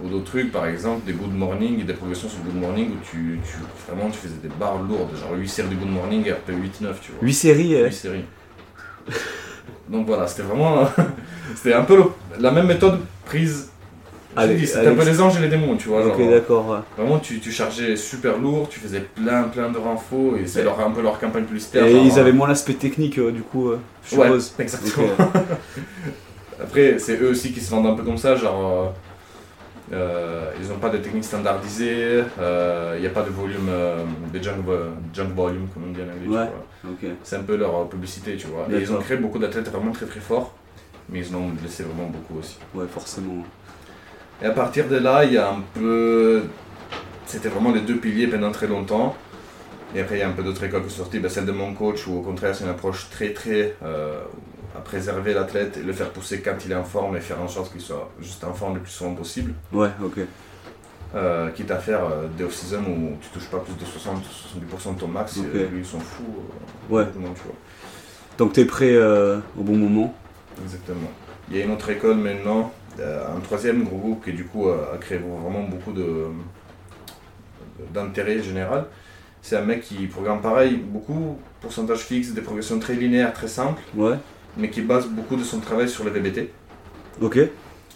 Ou d'autres trucs, par exemple, des good morning, des progressions sur good morning où tu, tu, vraiment tu faisais des barres lourdes, genre 8 séries de good morning et RP 8-9, tu vois. 8 séries. euh, 8 séries. Donc voilà, c'était vraiment. c'était un peu le- la même méthode prise. Je Allez, te dis, C'était un peu les anges et les démons, tu vois. Ok, d'accord. ouais. Vraiment, tu, tu chargeais super lourd, tu faisais plein plein de renfos et c'est leur, un peu leur campagne publicitaire. Et genre, ils euh, avaient moins l'aspect technique euh, du coup, euh, je Ouais, suppose. exactement. Après, c'est eux aussi qui se vendent un peu comme ça, genre. euh, euh, ils n'ont pas de technique standardisée, il n'y a pas de volume, euh, de junk, junk volume, comme on dit en anglais. tu vois. C'est un peu leur euh, publicité, tu vois. Et ils ont créé beaucoup d'athlètes vraiment très très forts, mais ils en ont blessé vraiment beaucoup aussi. Ouais, forcément. Et à partir de là, il y a un peu. C'était vraiment les deux piliers pendant très longtemps. Et après, il y a un peu d'autres écoles qui sont sorties. Ben, celle de mon coach, où au contraire, c'est une approche très très. euh, à préserver l'athlète et le faire pousser quand il est en forme et faire en sorte qu'il soit juste en forme le plus souvent possible. Ouais, ok. Euh, quitte à faire euh, des off-season où tu touches pas plus de 60-70% de ton max, et lui ils s'en fout. Ouais. complètement, tu vois. Donc t'es prêt au bon moment. Exactement. Il y a une autre école maintenant, un troisième gros groupe qui du coup a, créé vraiment beaucoup de d'intérêt général. C'est un mec qui programme pareil, beaucoup, pourcentage fixe, des progressions très linéaires, très simples, Ouais. mais qui base beaucoup de son travail sur les VBT. Ok.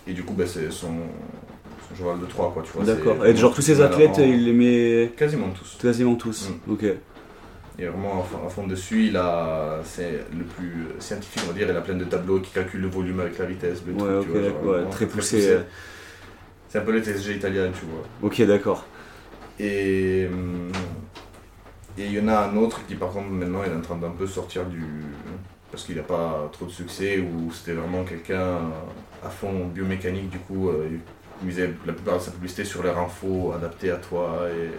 Et du coup, bah, c'est son, son cheval de 3, quoi, tu vois. D'accord. Et genre tous ces athlètes, en- il les met Quasiment tous. quasiment tous. Mm. Ok. Et vraiment à fond, dessus, il a, c'est le plus scientifique, on va dire, il a plein de tableaux qui calculent le volume avec la vitesse, le Ouais, truc, tu vois, genre, ouais, très poussé. euh. C'est un peu le TSG italien, tu vois. Ok, d'accord. Et hum, et il y en a un autre qui, par contre, maintenant, il est en train d'un peu sortir du. Parce qu'il n'a pas trop de succès, ou c'était vraiment quelqu'un à fond biomécanique, du coup, euh, il misait la plupart de sa publicité sur les infos adaptées à toi et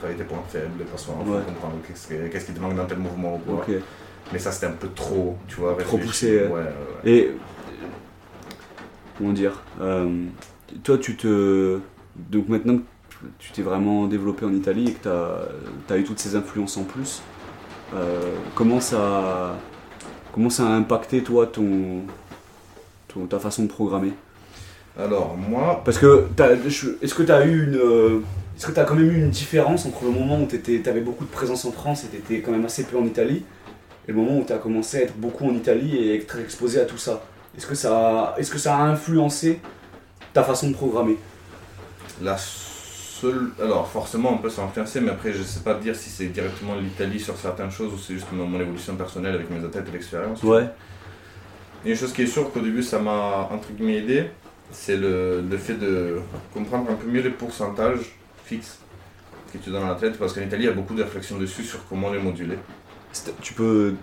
travailler tes points faibles, façon à Ouais. comprendre qu'est-ce que- qu'est-ce qui te manque dans tel mouvement ou quoi. Ok. Mais ça, c'était un peu trop, tu vois. Trop poussé, Ouais, ouais. Et comment dire euh, Toi, tu te donc maintenant que tu t'es vraiment développé en Italie et que tu as, eu toutes ces influences en plus, euh, comment ça comment ça a impacté toi ton, ton- ta façon de programmer? Alors, moi, Parce que est-ce que tu as eu une euh, est-ce que tu as quand même eu une différence entre le moment où tu avais beaucoup de présence en France et tu étais quand même assez peu en Italie et le moment où tu as commencé à être beaucoup en Italie et être exposé à tout ça? Est-ce que, ça a- est-ce que ça a influencé ta façon de programmer? La seule. Alors, forcément, on peut s'influencer, mais après, je sais pas dire si c'est directement l'Italie sur certaines choses ou c'est juste mon, mon évolution personnelle avec mes athlètes et l'expérience. Ouais. Il y a une chose qui est sûre qu'au début, ça m'a entre guillemets aidé, c'est le, le fait de comprendre un peu mieux les pourcentages fixes que tu donnes à l'athlète, parce qu'en Italie, il y a beaucoup de réflexions dessus sur comment les moduler. Tu peux.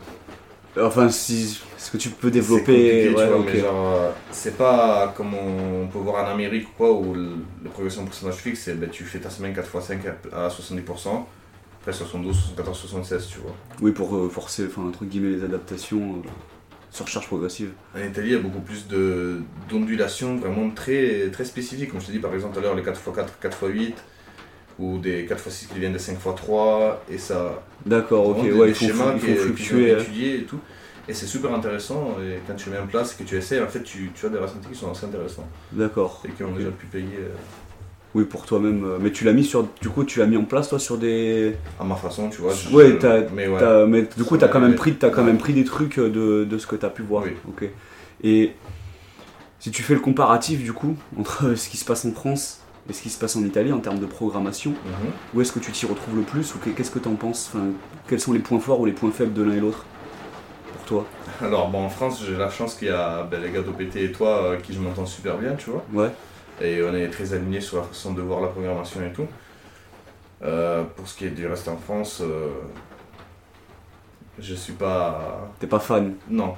Enfin, si. Est-ce que tu peux C'est développer. tu ouais, vois, ok. mais genre, euh, c'est pas comme on peut voir en Amérique ou quoi, où la progression de pourcentage fixe, c'est ben, tu fais ta semaine 4x5 à, à 70%, après 72, 74, 76, tu vois. Oui, pour euh, forcer, enfin, entre guillemets, les adaptations euh, sur charge progressive. En Italie, il y a beaucoup plus d'ondulations vraiment très, très spécifiques. Comme je te dis, par exemple, tout à l'heure, les 4x4, 4x8, ou des 4x6 qui viennent des 5x3, et ça. D'accord, ok, ouais, il faut, schémas il faut fluctuer. hein. et tout. Et c'est super intéressant, et quand tu mets en place et que tu essaies, en fait, tu, tu as des ressentis qui sont assez intéressants. D'accord. Et qui ont déjà pu payer euh, Oui, pour toi-même. euh, Mais tu l'as mis sur. Du coup, tu l'as mis en place, toi, sur des. à ma façon, tu vois. je- Ouais, t'as- mais ouais. Mais du coup, tu as quand même pris, as quand même pris des trucs euh, de, de ce que tu as pu voir. Oui. Ok. Et si tu fais le comparatif, du coup, entre ce qui se passe en France et ce qui se passe en Italie en termes de programmation, Mhm. où est-ce que tu t'y retrouves le plus ou qu'est-ce que tu en penses? Enfin, Quels sont les points forts ou les points faibles de l'un et l'autre pour toi? Alors, bon, en France, j'ai la chance qu'il y a ben, les gars d'OPT et toi euh, qui je m'entends super bien, tu vois. Ouais. Et on est très alignés sur la façon de voir la programmation et tout. Euh, pour ce qui est du reste en France, euh, je suis pas. T'es pas fan? Non.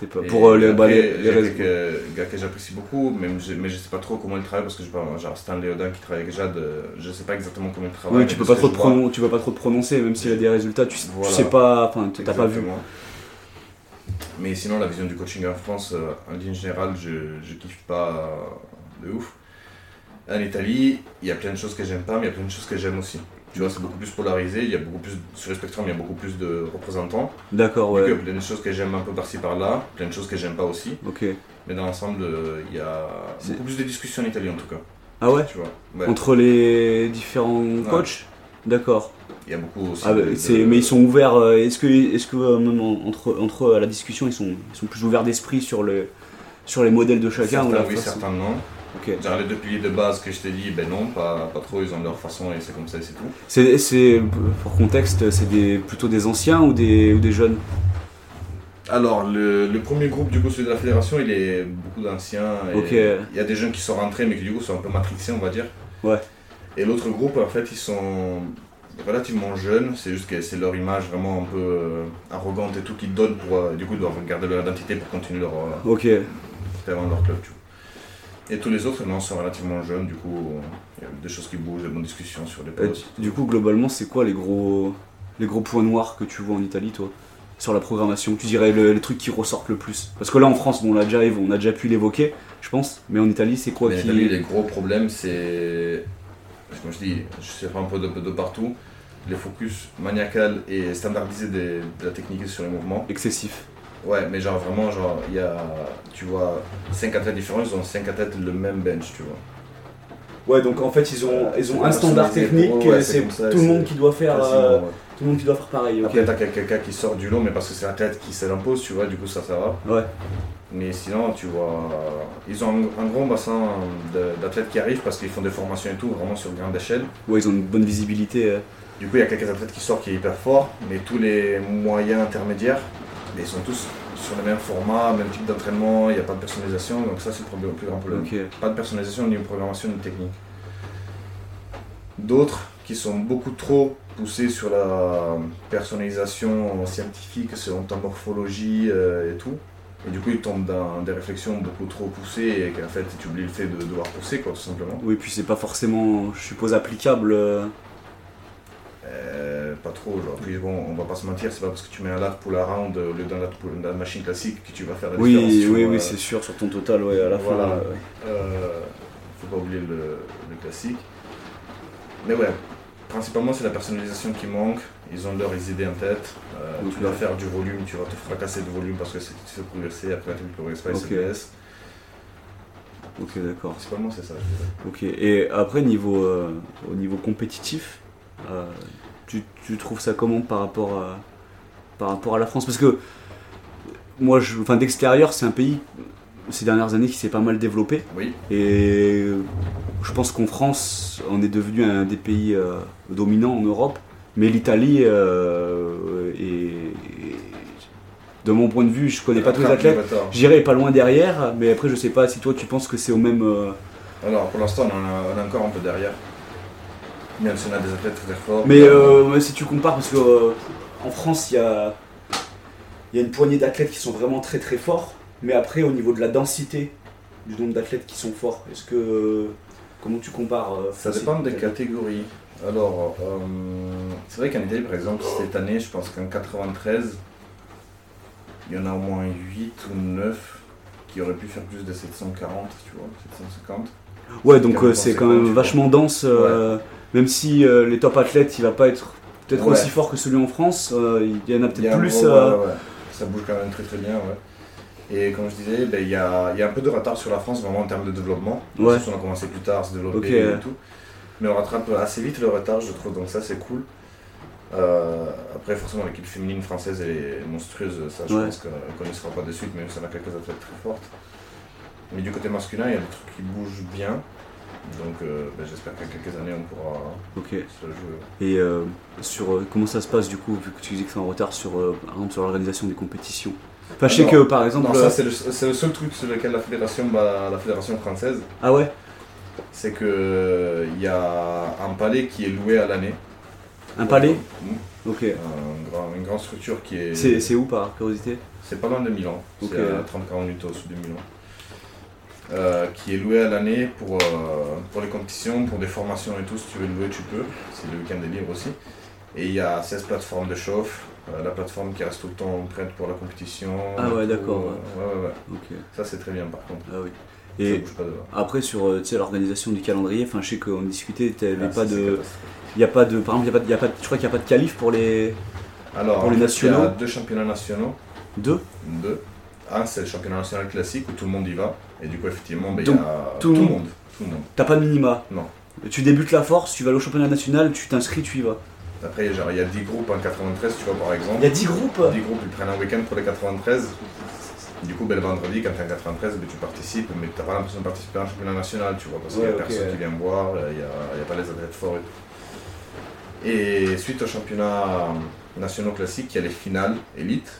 Pas... Pour euh, les, bah, les, les j'ai raisons. quelques gars que j'apprécie beaucoup, je- mais je sais pas trop comment ils travaillent parce que je pas, genre Stan Léodin qui travaille avec Jade, euh, je sais pas exactement comment il travaille. Oui, mais tu peux pas trop te vois- pronon- tu vas pas trop te prononcer, même s'il a des résultats, tu, tu Voilà. sais pas, enfin, t'as pas vu. Mais sinon, la vision du coaching en France, euh, en ligne générale, je, je kiffe pas de ouf. En Italie, il y a plein de choses que j'aime pas, mais il y a plein de choses que j'aime aussi. Tu vois, c'est beaucoup plus polarisé, il y a beaucoup plus, sur le spectrum, il y a beaucoup plus de représentants. D'accord, ouais. euh, plein de choses que j'aime un peu par-ci par-là, plein de choses que j'aime pas aussi. Ok. Mais dans l'ensemble, euh, il y a beaucoup plus de discussions en Italie en tout cas. Ah ouais Tu vois, Ouais. Entre les différents coachs D'accord. il y a beaucoup aussi. Ah bah, de- Mais ils sont ouverts. euh, Est-ce que, est-ce que euh, même en- entre, entre la discussion, ils sont, ils sont plus ouverts d'esprit sur, le, sur les modèles de chacun ou Certains la oui, façon certains non. Ok. Genre les deux piliers de base que je t'ai dit, ben non, pas, pas trop, ils ont leur façon et c'est comme ça et c'est tout. C'est, c'est- pour contexte, c'est des, plutôt des anciens ou des, ou des jeunes? Alors, le, le premier groupe, du coup, celui de la fédération, il est beaucoup d'anciens. Il y a des jeunes qui sont rentrés, mais qui, du coup, sont un peu matrixés, on va dire. Ouais. Et l'autre groupe, en fait, ils sont relativement jeunes. C'est juste que c'est leur image vraiment un peu euh, arrogante et tout qu'ils donnent pour. euh, du coup, ils doivent garder leur identité pour continuer leur, euh, Ok. vraiment leur club, tu vois. Et tous les autres, non, sont relativement jeunes, du coup, il y a des choses qui bougent, des bonnes discussions sur les Euh, postes. du coup, globalement, c'est quoi les gros, les gros points noirs que tu vois en Italie, toi Sur la programmation? Tu dirais le- les trucs qui ressortent le plus? Parce que là, en France, bon, on, a déjà, on a déjà pu l'évoquer, je pense. Mais en Italie, c'est quoi Mais qui. en Italie, les gros problèmes, c'est. Comme je dis, je sais pas un peu de, de partout. Les focus maniacal et standardisé des- de la technique sur les mouvements. Excessif. Ouais, mais genre vraiment, genre, il y a. Tu vois, 5 athlètes différents, ils ont 5 athlètes le même bench, tu vois. Ouais, donc en fait, ils ont, ils ont un standard technique, ouais, c'est ça, tout le monde qui doit faire, euh, ouais. tout le monde qui doit faire pareil. Ok. Après, t'as quelqu'un qui sort du lot, mais parce que c'est l'athlète qui se l'impose, tu vois, du coup, ça, ça va. Ouais. Mais sinon, tu vois, ils ont un, un gros bassin d'athlètes qui arrivent parce qu'ils font des formations et tout, vraiment sur grande échelle. Ouais, ils ont une bonne visibilité. euh. Du coup, il y a quelques athlètes qui sortent qui est hyper fort, mais tous les moyens intermédiaires, ils sont tous sur le même format, même type d'entraînement, il n'y a pas de personnalisation, donc ça, c'est le, problème- le plus grand problème. Pas de personnalisation, ni de programmation, ni de technique. D'autres qui sont beaucoup trop poussés sur la personnalisation scientifique, selon ta morphologie euh, et tout. Et du coup, ils tombent dans des réflexions beaucoup trop poussées et qu'en fait, tu oublies le fait de devoir pousser, quoi, tout simplement. Oui, puis c'est pas forcément, je suppose, applicable. euh. Euh, pas trop, genre. Puis bon, on va pas se mentir, c'est pas parce que tu mets un lat pull around au lieu d'un lat pull dans la machine classique que tu vas faire la différence. Oui, tu oui, vois. oui, c'est sûr, sur ton total, ouais, à la Voilà. fin. ouais. Euh, faut pas oublier le, le classique. Mais ouais, principalement c'est la personnalisation qui manque. Ils ont leurs idées en tête. Euh. Tu dois faire du volume, tu vas te fracasser de volume parce que c'est tu fais progresser. Après, tu ne progresses pas, se Ok. d'accord. Principalement, c'est ça, je. Ok, et après, niveau, euh, au niveau compétitif, euh, tu, tu trouves ça comment par rapport à, par rapport à la France? Parce que moi, je, enfin, d'extérieur, c'est un pays, ces dernières années, qui s'est pas mal développé. Oui, Et je pense qu'en France, on est devenu un des pays euh, dominants en Europe. Mais l'Italie euh, est, de mon point de vue, je connais pas tous les athlètes. J'irai pas loin derrière, mais après, je sais pas si toi tu penses que c'est au même. euh, Alors, pour l'instant, on, on est encore un peu derrière. Même si on a des athlètes très forts. Mais euh, si tu compares, parce que euh, en France, il y a, il y a une poignée d'athlètes qui sont vraiment très très forts, mais après, au niveau de la densité du nombre d'athlètes qui sont forts, est-ce que. comment tu compares euh, Ça dépend des catégories. Alors, euh, c'est vrai qu'en Italie, par exemple, cette année, je pense qu'en 93, il y en a au moins 8 ou 9 qui auraient pu faire plus de 740, tu vois, 750. Ouais, donc euh, c'est quand conséquent, même vachement dense, euh, même si euh, les top athlètes, il va pas être peut-être Ouais. aussi fort que celui en France, euh, il y en a peut-être plus. gros- euh, ouais, ouais. Ça bouge quand même très très bien, ouais. Et comme je disais, ben, il y, a, il y a un peu de retard sur la France vraiment en termes de développement. Ouais. Parce qu'on a commencé plus tard à se développer et tout. Mais on rattrape assez vite le retard, je trouve, donc ça c'est cool. Euh, après, forcément, l'équipe féminine française elle est monstrueuse, ça je Ouais. pense qu'on ne connaissera pas de suite, même si on a quelques athlètes très fortes. Mais du côté masculin, il y a des trucs qui bougent bien. Donc euh, ben, j'espère qu'en quelques années on pourra Ok. se jouer. Et euh, sur euh, comment ça se passe du coup, vu que tu disais que c'est en retard sur, par exemple, sur l'organisation des compétitions? Enfin, je sais Alors, que par exemple. Non, ça c'est le, c'est le seul truc sur lequel la fédération, bat la fédération française, ah ouais? C'est que il y a un palais qui est loué à l'année. Un palais? Mm. Ok. Un grand- une grande structure qui est. C'est c'est où par curiosité? C'est pas loin de Milan, Ok. c'est à 30-40 minutes au sud de Milan. Euh, qui est loué à l'année pour, euh, pour les compétitions, pour des formations et tout. Si tu veux le louer, tu peux. C'est le week-end est libre aussi. Et il y a 16 plateformes de chauffe. euh, la plateforme qui reste tout le temps prête pour la compétition. Ah ouais, d'accord, ouais, ouais, ouais. Ok. Ça, c'est très bien par contre. Ah oui. Et pas après sur l'organisation du calendrier, je sais qu'on discutait, Ah, pas de, il y a pas de, par exemple, y a pas, de- y a pas, de- je crois qu'il y a pas de qualif pour les Alors, Pour les nationaux Il y a deux championnats nationaux. deux. Deux. Un, c'est le championnat national classique où tout le monde y va. Et du coup, effectivement, ben, il y a tout le monde- Tout le monde. T'as pas de minima. Non. Tu débutes la force, tu vas aller au championnat national, tu t'inscris, tu y vas. Après, genre, il y a 10 groupes en 93, tu vois, par exemple. Il y a 10 groupes. 10 groupes, ils prennent un week-end pour les 93. Du coup, ben, le vendredi, quand t'es en 93, ben, tu participes, mais t'as pas l'impression de participer à un championnat national, tu vois, parce qu'il y Ouais, a personne ouais. qui vient boire, il n'y a, a pas les athlètes forts et tout. Et suite au championnat national classique, il y a les finales élites,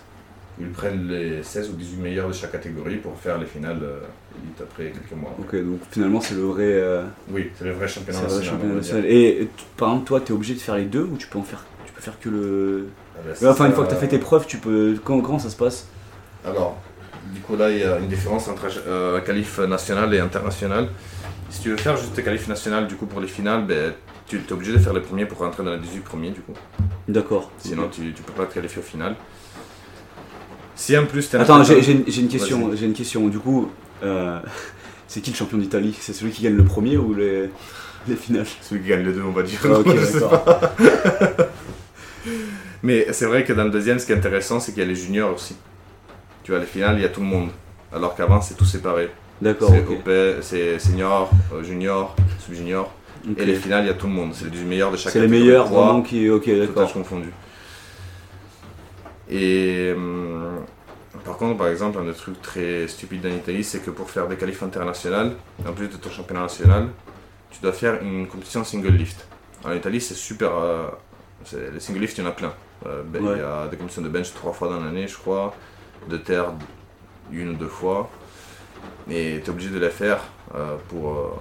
où ils prennent les 16 ou 18 meilleurs de chaque catégorie pour faire les finales euh, après quelques mois. Ok, donc finalement c'est le vrai, euh, Oui, c'est le vrai championnat vrai national. championnat. Et et t- par exemple, toi, t'es obligé de faire les deux ou tu peux en faire, tu peux faire que le. Ah ben, c'est Enfin, une fois que t'as fait tes preuves, tu peux. Comment, comment ça se passe? Alors, du coup, là, il y a une différence entre euh, qualif national et international. Si tu veux faire juste tes qualifs national, du coup, pour les finales, ben, tu es obligé de faire les premiers pour rentrer dans les 18 premiers, du coup. D'accord. Sinon, tu, tu peux pas te qualifier au final. Si en plus, t'es Attends, j'ai j'ai une, j'ai une question. Vas-y. J'ai une question. Du coup, euh, c'est qui le champion d'Italie? C'est celui qui gagne le premier ou les, les finales? Celui qui gagne les deux, on va dire. Ah, Ok, Je sais d'accord. pas. Mais c'est vrai que dans le deuxième, ce qui est intéressant, c'est qu'il y a les juniors aussi. Tu vois, les finales, il y a tout le monde. Alors qu'avant, c'est tout séparé. D'accord, C'est ok. OP, c'est senior, euh, junior, sub-junior. Et les finales, il y a tout le monde. C'est du meilleur de chaque C'est les meilleurs vraiment qui. Ok, tout d'accord. confondu. Et hum, par contre, par exemple, un des trucs très stupides en Italie, c'est que pour faire des qualifs internationales, en plus de ton championnat national, tu dois faire une compétition single lift. En Italie, c'est super. euh, les single lift, il y en a plein. Euh, ben, Il y a des compétitions de bench trois fois dans l'année, je crois, de terre une ou deux fois. Et tu es obligé de les faire euh, pour,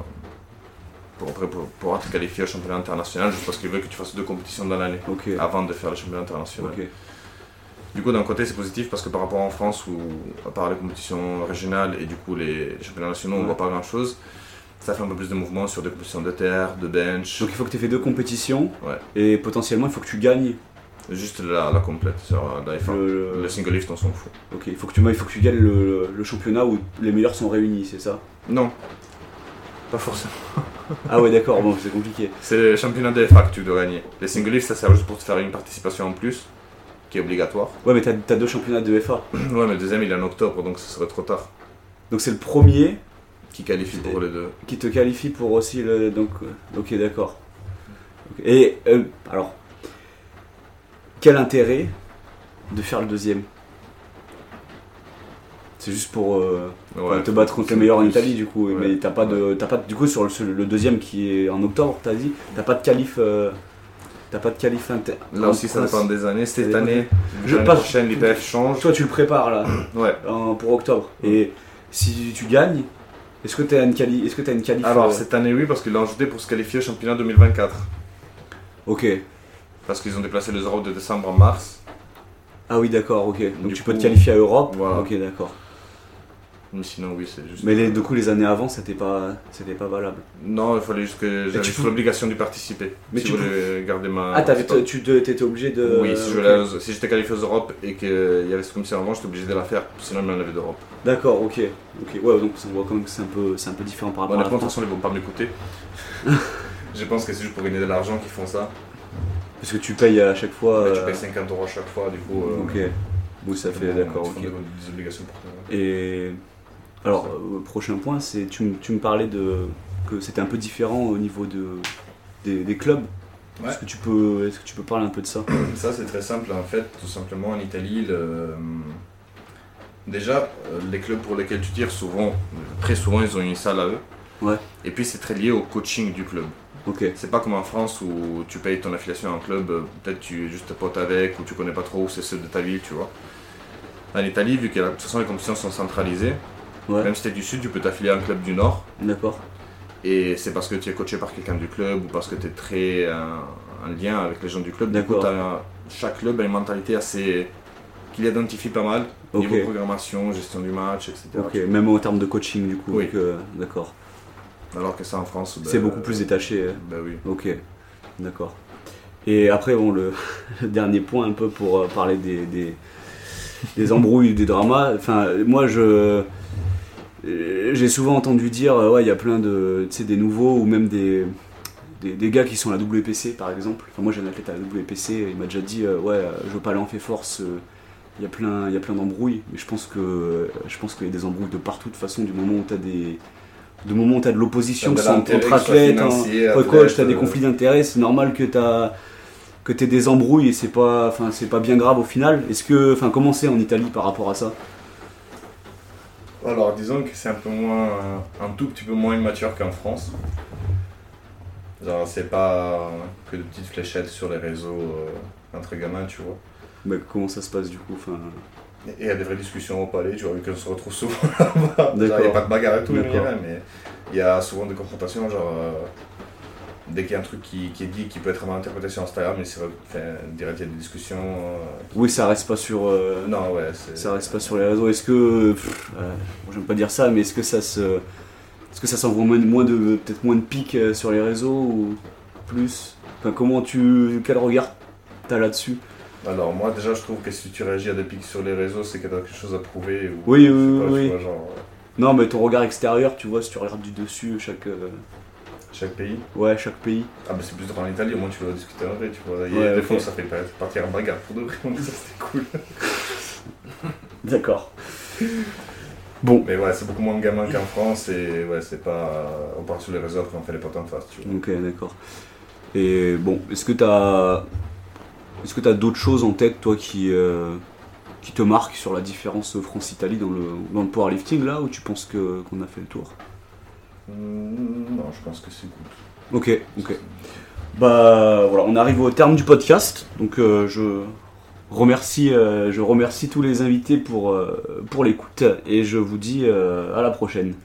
pour, pour, pour être qualifié au championnat international, juste parce qu'ils veulent que tu fasses deux compétitions dans l'année avant de faire le championnat international. Du coup, d'un côté, c'est positif parce que par rapport en France, où à part les compétitions régionales et du coup les, les championnats nationaux, on Ouais. voit pas grand chose, ça fait un peu plus de mouvement sur des compétitions de terre, de bench, Donc il faut que tu aies fait deux compétitions. Ouais. Et potentiellement, il faut que tu gagnes. juste la, la complète. Sur la F1. Le- Le single lift, on s'en fout. Ok, il faut que tu, il faut que tu gagnes le, le championnat où les meilleurs sont réunis, c'est ça? Non, pas forcément. Ah ouais, d'accord, bon, c'est compliqué. C'est le championnat de FA que tu dois gagner. Les single ça sert juste pour te faire une participation en plus, qui est obligatoire. Ouais, mais t'as as deux championnats de FA. ouais, mais le deuxième, il est en octobre, donc ce serait trop tard. Donc c'est le premier Qui qualifie pour les deux. qui te qualifie pour aussi le. Donc, euh, ok, d'accord. Et euh, alors, quel intérêt de faire le deuxième? C'est juste pour euh, Ouais, te battre contre les meilleurs en Italie, du coup. Ouais. Mais t'as pas de, t'as pas de- du coup sur le, le deuxième qui est en octobre, t'as dit, t'as pas de qualif, euh, t'as pas de qualif inter. Là aussi, ça dépend des années. Cette année, Je l'année passe- prochaine, l'ITF change. Toi, tu le prépares là Ouais. en- pour octobre. Et si tu gagnes, est-ce que t'as une qualif, est-ce que t'as une qualif Alors, euh, cette année, oui, parce qu'ils l'ont ajouté pour se qualifier au championnat 2024. Ok. Parce qu'ils ont déplacé les Europes de décembre en mars. Ah oui, d'accord, ok. Donc Du tu peux te qualifier à Europe. voilà. Ok, d'accord. Mais sinon, oui, c'est juste. Mais les, du coup, les années avant, c'était pas, c'était pas valable. Non, il fallait juste que j'avais peux- l'obligation d'y participer. Mais si tu voulais garder ma. Ah, t'avais, tu de- t'étais obligé de. Oui, si, j'étais qualifié aux Europes et qu'il y avait cette commission avant, j'étais obligé de la faire, sinon ils m'enlevaient d'Europe. D'accord, ok. Ok. Ouais, donc ça voit quand même que c'est un peu, c'est un peu différent par rapport Honnêtement, à de façon, ils vont pas m'écouter. je pense que c'est juste pour gagner de l'argent qu'ils font ça. Parce que tu payes à chaque fois. Tu euh, payes 50 euros à chaque fois, du coup. euh, Ok. Oui, ça fait, bon, d'accord, ils font ok. des, des obligations pour toi. Et alors, euh, prochain point, c'est tu, me- tu me parlais de que c'était un peu différent au niveau de des, des clubs. Ouais. Est-ce que tu peux, est-ce que tu peux parler un peu de ça? Ça, c'est très simple en fait. Tout simplement, en Italie, le- déjà, euh, les clubs pour lesquels tu tires, souvent, très souvent, ils ont une salle à eux. Ouais. Et puis, c'est très lié au coaching du club. Ok. C'est pas comme en France où tu payes ton affiliation à un club, euh, peut-être tu es juste pote avec ou tu connais pas trop où c'est ceux de ta ville, tu vois. En Italie, vu que la- de toute façon les compétitions sont centralisées, Ouais. même si tu es du sud, tu peux t'affilier à un club du nord. D'accord. Et c'est parce que tu es coaché par quelqu'un du club ou parce que tu es très euh, en lien avec les gens du club. Du coup, D'accord. chaque club a une mentalité assez. qu'il identifie pas mal. Niveau programmation, gestion du match, etc. Ok. Même en termes de coaching, du coup. Oui. euh, d'accord. Alors que ça en France. bah, C'est beaucoup plus détaché. euh. Bah oui. Ok, d'accord. Et après, bon, le, le dernier point, un peu pour euh, parler des, des, des embrouilles, des dramas. Enfin, moi, je. Euh, J'ai souvent entendu dire, euh, ouais, il y a plein de. Des nouveaux ou même des, des, des gars qui sont à la WPC, par exemple. Enfin, moi, j'ai un athlète à la WPC, il m'a déjà dit, euh, ouais, euh, je veux pas aller en fait force. euh, Il y a plein, il y a plein d'embrouilles, mais je pense que je pense qu'il y a des embrouilles de partout de toute façon du moment où tu as des du moment où de l'opposition T'as de l'intérêt, entre athlètes, entre athlète, coach, tu as des conflits d'intérêts, c'est normal que tu que aies des embrouilles et c'est pas enfin c'est pas bien grave au final. Est-ce que enfin comment c'est en Italie par rapport à ça? Alors disons que c'est un peu moins, un tout petit peu moins immature qu'en France. Genre c'est pas que de petites fléchettes sur les réseaux euh, entre gamins, tu vois. Mais comment ça se passe du coup enfin Et il y a des vraies discussions au palais, tu vois, vu qu'on se retrouve souvent là-bas. Il n'y a pas de bagarre et tout, mais il y a souvent des confrontations, genre euh, dès qu'il y a un truc qui, qui est dit qui peut être mal interprété sur Instagram, mais c'est direct il y a des discussions. euh, Oui, ça reste pas sur euh, Non ouais, ça reste pas sur les réseaux. Est-ce que pff, euh, j'aime pas dire ça mais est-ce que ça se est-ce que ça s'envoie moins, moins de peut-être moins de pics euh, sur les réseaux ou plus? Enfin comment tu quel regard t'as là-dessus? Alors moi déjà je trouve que si tu réagis à des pics sur les réseaux, c'est que tu as quelque chose à prouver. Ou, Oui, oui, pas, oui. vois, genre, Non, mais ton regard extérieur, tu vois, si tu regardes du dessus, chaque, chaque pays. ouais, chaque pays. Ah bah c'est plus drôle en Italie, au moins tu vas discuter en vrai, tu vois. Ouais, des fois ça fait partir en bagarre pour de vrai, donc ça c'était cool. D'accord. Bon. Mais ouais, c'est beaucoup moins de gamins qu'en France et ouais, c'est pas. On part sur les réseaux quand on fait les potins de face, tu vois. Ok, d'accord. Et bon, est-ce que t'as. Est-ce que t'as d'autres choses en tête, toi, qui, euh, qui te marquent sur la différence France-Italie dans le, dans le powerlifting, là, ou tu penses que, qu'on a fait le tour? Non, je pense que c'est good. Ok, ok. Bah voilà, on arrive au terme du podcast, donc euh, je remercie, euh, je remercie tous les invités pour, euh, pour l'écoute et je vous dis à la prochaine.